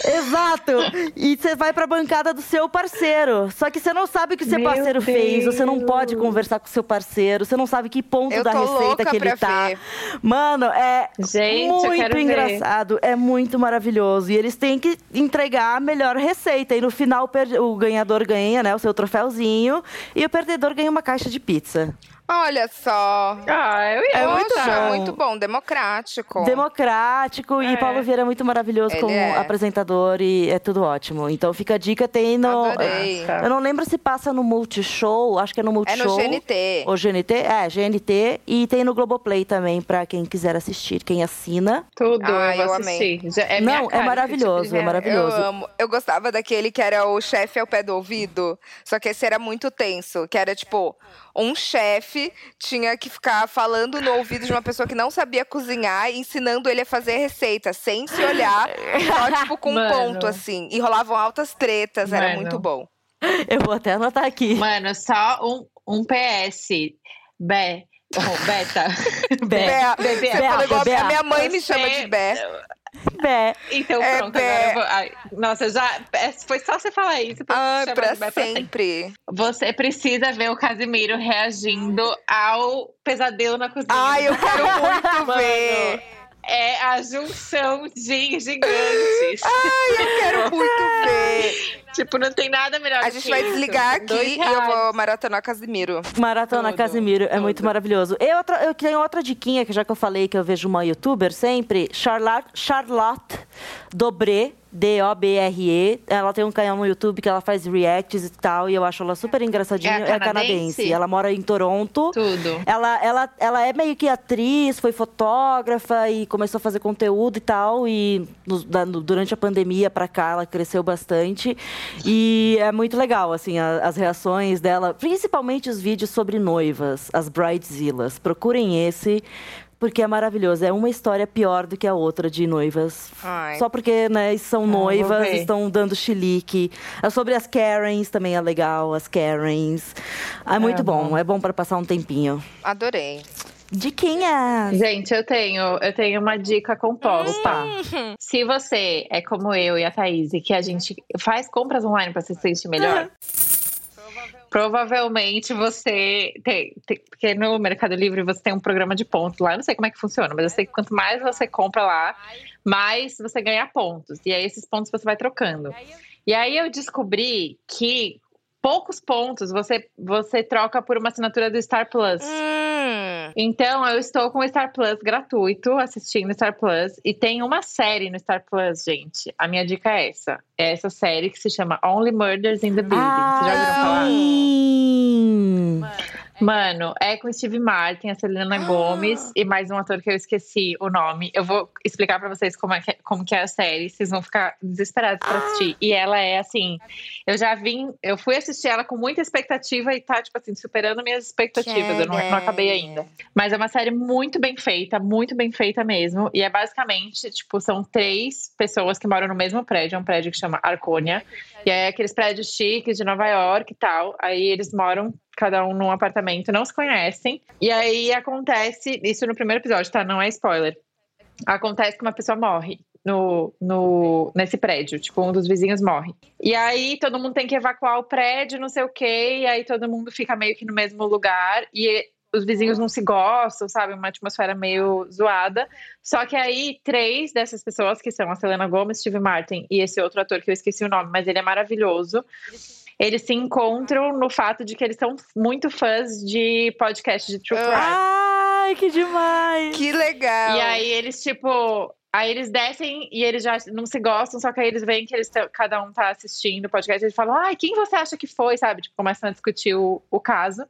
Exato! E você vai pra bancada do seu parceiro. Só que você não sabe o que seu Meu parceiro fez, você não Deus. pode conversar com seu parceiro, você não sabe que ponto Eu da receita que ele tá. ver. Mano, é Gente, muito quero ver. engraçado, é muito maravilhoso. E eles têm que entregar a melhor receita. E no final o, o ganhador ganha, né, o seu troféuzinho, e o perdedor ganha uma caixa de pizza. Olha só. Ah, eu ia É muito bom. muito bom, democrático. Democrático e É. Paulo Vieira é muito maravilhoso Ele como é. apresentador e é tudo ótimo. Então fica a dica, tem no. Adorei. Eu não lembro se passa no Multishow, acho que é no É Multishow. no GNT. Ou GNT? É, GNT. E tem no Globoplay também, pra quem quiser assistir, quem assina. Tudo, Ah, eu eu amei. é Não, é maravilhoso, é maravilhoso. Eu amo. Eu gostava daquele que era o chefe ao pé do ouvido. Só que esse era muito tenso. Que era tipo, um chefe tinha que ficar falando no ouvido de uma pessoa que não sabia cozinhar e ensinando ele a fazer receita, sem se olhar, só tipo com um Mano. ponto, assim. E rolavam altas tretas, era Mano. muito bom. Eu vou até anotar aqui. Mano, só um, um PS. Bé. Oh, Beta. Bé. Bé, Bebê, você falou igual Bé. a minha mãe me Você- chama de Bé. Bé. Então É pronto, Bé. agora eu vou. ai, nossa, já. é, Foi só você falar isso. pra Ai, chamar pra de Bé pra sempre. sempre. Você precisa ver o Casimiro reagindo ao pesadelo na cozinha. Ai, eu quero muito Mano, ver. É a junção de gigantes. Ai, eu quero muito ver. tipo, não tem nada melhor A que gente vai isso. desligar Dois aqui e eu vou maratonar Casimiro. Maratona Tudo, Casimiro, é tudo. muito maravilhoso. Eu, outra- eu tenho outra diquinha, que já que eu falei que eu vejo uma youtuber sempre, Charlotte, Charlotte Dobré, D-O-B-R-E. Ela tem um canal no YouTube que ela faz reacts e tal, e eu acho ela super engraçadinha. É a canadense? Ela mora em Toronto. Tudo. Ela, ela, ela é meio que atriz, foi fotógrafa e começou a fazer conteúdo e tal. E no- no- durante a pandemia pra cá, ela cresceu bastante. E é muito legal, assim, a- as reações dela, principalmente os vídeos sobre noivas, as Bridezillas. Procurem esse. Porque é maravilhoso. É uma história pior do que a outra de noivas. Ai. Só porque, né, são vou noivas, estão dando chilique. É sobre as Karens também é legal, as Karens. É muito bom, é bom para passar um tempinho. Adorei. Diquinhas! Gente, eu tenho, eu tenho uma dica composta. Hum. Se você é como eu e a Thaís, e que a gente faz compras online para se sentir melhor, provavelmente você tem, tem- Porque no Mercado Livre você tem um programa de pontos lá. Eu não sei como é que funciona, mas eu sei que quanto mais você compra lá, mais você ganha pontos. E aí esses pontos você vai trocando. E aí eu descobri que poucos pontos você, você troca por uma assinatura do Star Plus. Hum. Então, eu estou com o Star Plus gratuito, assistindo Star Plus. E tem uma série no Star Plus, gente. A minha dica é essa. É essa série que se chama Only Murders in the Building. Vocês já ouviram falar? sim! Mano, é com Steve Martin, a Selena Gomes e mais um ator que eu esqueci o nome. Eu vou explicar pra vocês como é, que, como que é a série, vocês vão ficar desesperados pra assistir. E ela é assim, eu já vim, eu fui assistir ela com muita expectativa e tá, tipo assim, superando minhas expectativas. Eu não, não acabei ainda. Mas é uma série muito bem feita, muito bem feita mesmo. E é basicamente, tipo, são três pessoas que moram no mesmo prédio, é um prédio que chama Arconia. E é aqueles prédios chiques de Nova York e tal. Aí eles moram, cada um num apartamento, não se conhecem. E aí acontece, isso no primeiro episódio, tá? Não é spoiler. Acontece que uma pessoa morre. No, no, nesse prédio, tipo, um dos vizinhos morre. E aí todo mundo tem que evacuar o prédio, não sei o quê, e aí todo mundo fica meio que no mesmo lugar. E os vizinhos não se gostam, sabe? Uma atmosfera meio zoada. Só que aí, três dessas pessoas, que são a Selena Gomez, Steve Martin e esse outro ator que eu esqueci o nome, mas ele é maravilhoso. Eles se encontram no fato de que eles são muito fãs de podcast de True Crime. Ai, que demais! Que legal. E aí eles, tipo. Aí eles descem e eles já não se gostam, só que aí eles veem que eles cada um tá assistindo o podcast e eles falam, ai, quem você acha que foi, sabe? Tipo, começam a discutir o, o caso.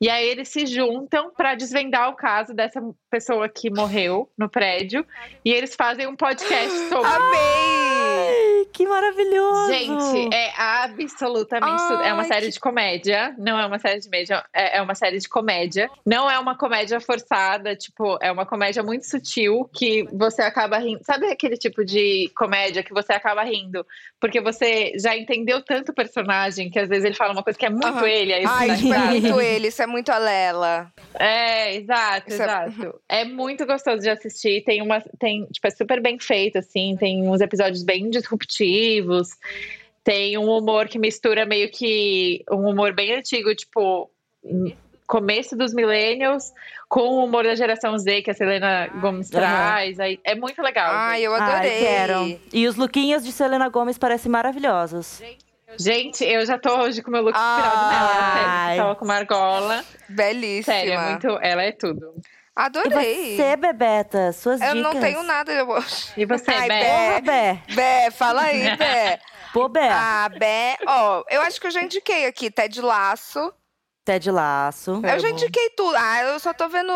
E aí eles se juntam pra desvendar o caso dessa pessoa que morreu no prédio. E eles fazem um podcast sobre. Amei! Ai, que maravilhoso! Gente, é absolutamente tudo. É uma Ai, série que- de comédia, não é uma série de média, é é uma série de comédia. Não é uma comédia forçada, tipo, é uma comédia muito sutil que você acaba rindo. Sabe aquele tipo de comédia que você acaba rindo? Porque você já entendeu tanto o personagem que às vezes ele fala uma coisa que é muito Aham. ele, aí você Ai, tipo, é muito ele, isso é muito a Lela. É, exato, Isso é- exato. É... muito gostoso de assistir. Tem uma. Tem, tipo, é super bem feito, assim. Tem uns episódios bem disruptivos. Tem um humor que mistura meio que um humor bem antigo, tipo. hum, Começo dos millennials com o humor da geração Z que a Selena Gomes Aham. traz. Aí, é muito legal. Ai, gente. eu Ai, adorei. quero. E os lookinhos de Selena Gomes parecem maravilhosos. Gente, eu já tô hoje com o meu look Ai. inspirado nela. Sério, tava com uma argola. Belíssima. Sério, é muito. Ela é tudo. E Adorei. você, Bebeta, suas Eu dicas. não tenho nada. Eu... E você, Ai, Bé? Bé. Bé. Fala aí, Bé. Pô, Bé. Ah, Bé. Ó, eu acho que eu já indiquei aqui Ted Laço. Ted Laço. Eu já indiquei tudo. Ah, eu só tô vendo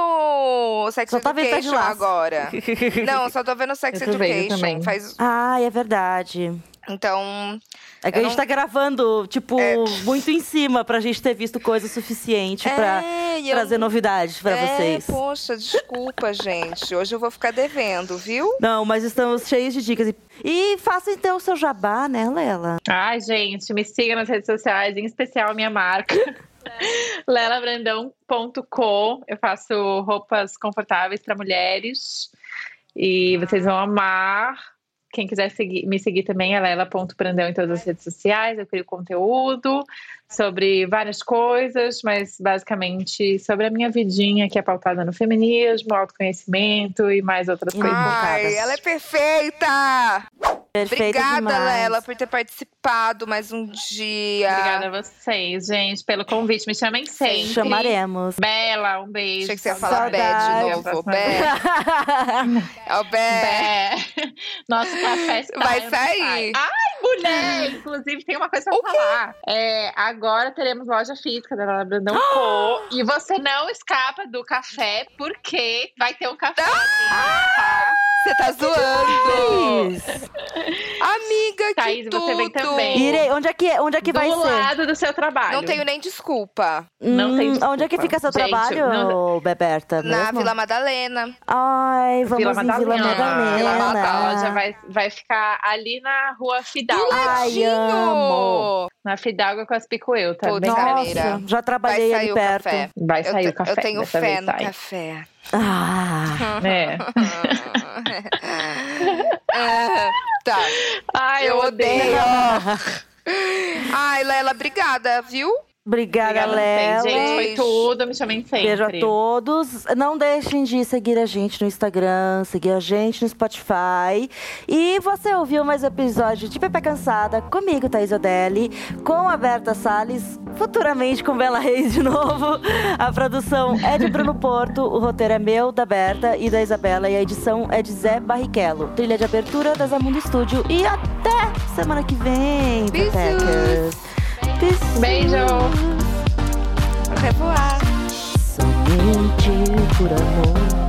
Sex Só tá vendo Ted Education Lasso. agora. Não, só tô vendo Sex Eu tô vendo Education. também. Faz... Ai, é verdade. Então, É que a gente não- tá gravando, tipo, É. muito em cima pra gente ter visto coisa suficiente pra é, e eu- trazer novidades pra é, vocês. Poxa, desculpa, gente. Hoje eu vou ficar devendo, viu? Não, mas estamos cheios de dicas. E- E faça então o seu jabá, né, Lela? Ai, gente, me siga nas redes sociais, em especial a minha marca. lelabrandão.com. Eu faço roupas confortáveis para mulheres e vocês vão amar. Quem quiser seguir- me seguir também é lela.brandão em todas as redes sociais. Eu crio conteúdo sobre várias coisas, mas basicamente sobre a minha vidinha que é pautada no feminismo, autoconhecimento e mais outras coisas. Ai, ela é perfeita! Perfeita Obrigada, demais. Lela, por ter participado mais um dia. Obrigada a vocês, gente, pelo convite. Me chamem sempre. Chamaremos. Bela, um beijo. Achei que você ia falar Bé de Saudade. novo. Bé. É o Bé. Bé. Nosso café está Vai sair. Ai, mulher! Inclusive, tem uma coisa pra falar. É, agora teremos loja física da Lela Brandão Co. E você não escapa do café, porque vai ter um café. tá? Você tá zoando. Isso. Amiga, que Thaís, tudo. você vem também. Irei, onde é que, onde é que do vai ser? lado do seu trabalho. Não tenho nem desculpa. Não tem Hum, desculpa. Onde é que fica seu Gente, trabalho, não- Beberta? Na mesmo? Vila Madalena. Ai, vamos Vila em Vila Madalena. Vila Madalena. Vai, vai ficar ali na rua Fidalgo. Ai, Tadinho. amo. Na Fidalgo com as Picoeu, tá? Bem Nossa. Já trabalhei ali perto. café. Vai Eu, sair te- o café. eu tenho dessa fé vez no sai. café. Ah, É. Ah, tá. Ai, Eu odeio. Ai, Lela, obrigada, viu? Obrigada, Obrigada vocês, gente. Foi tudo. Me chamem sempre. Beijo a todos. Não deixem de seguir a gente no Instagram, seguir a gente no Spotify. E você ouviu mais um episódio de Pepe Cansada comigo, Thaís Odelli, com a Berta Salles, futuramente com Bela Reis de novo. A produção é de Bruno Porto, o roteiro é meu, da Berta e da Isabela, e a edição é de Zé Barrichello. Trilha de abertura da Zamundo Estúdio. E até semana que vem, Beijos. Beijos. Beijo. Revoar. Somente por amor.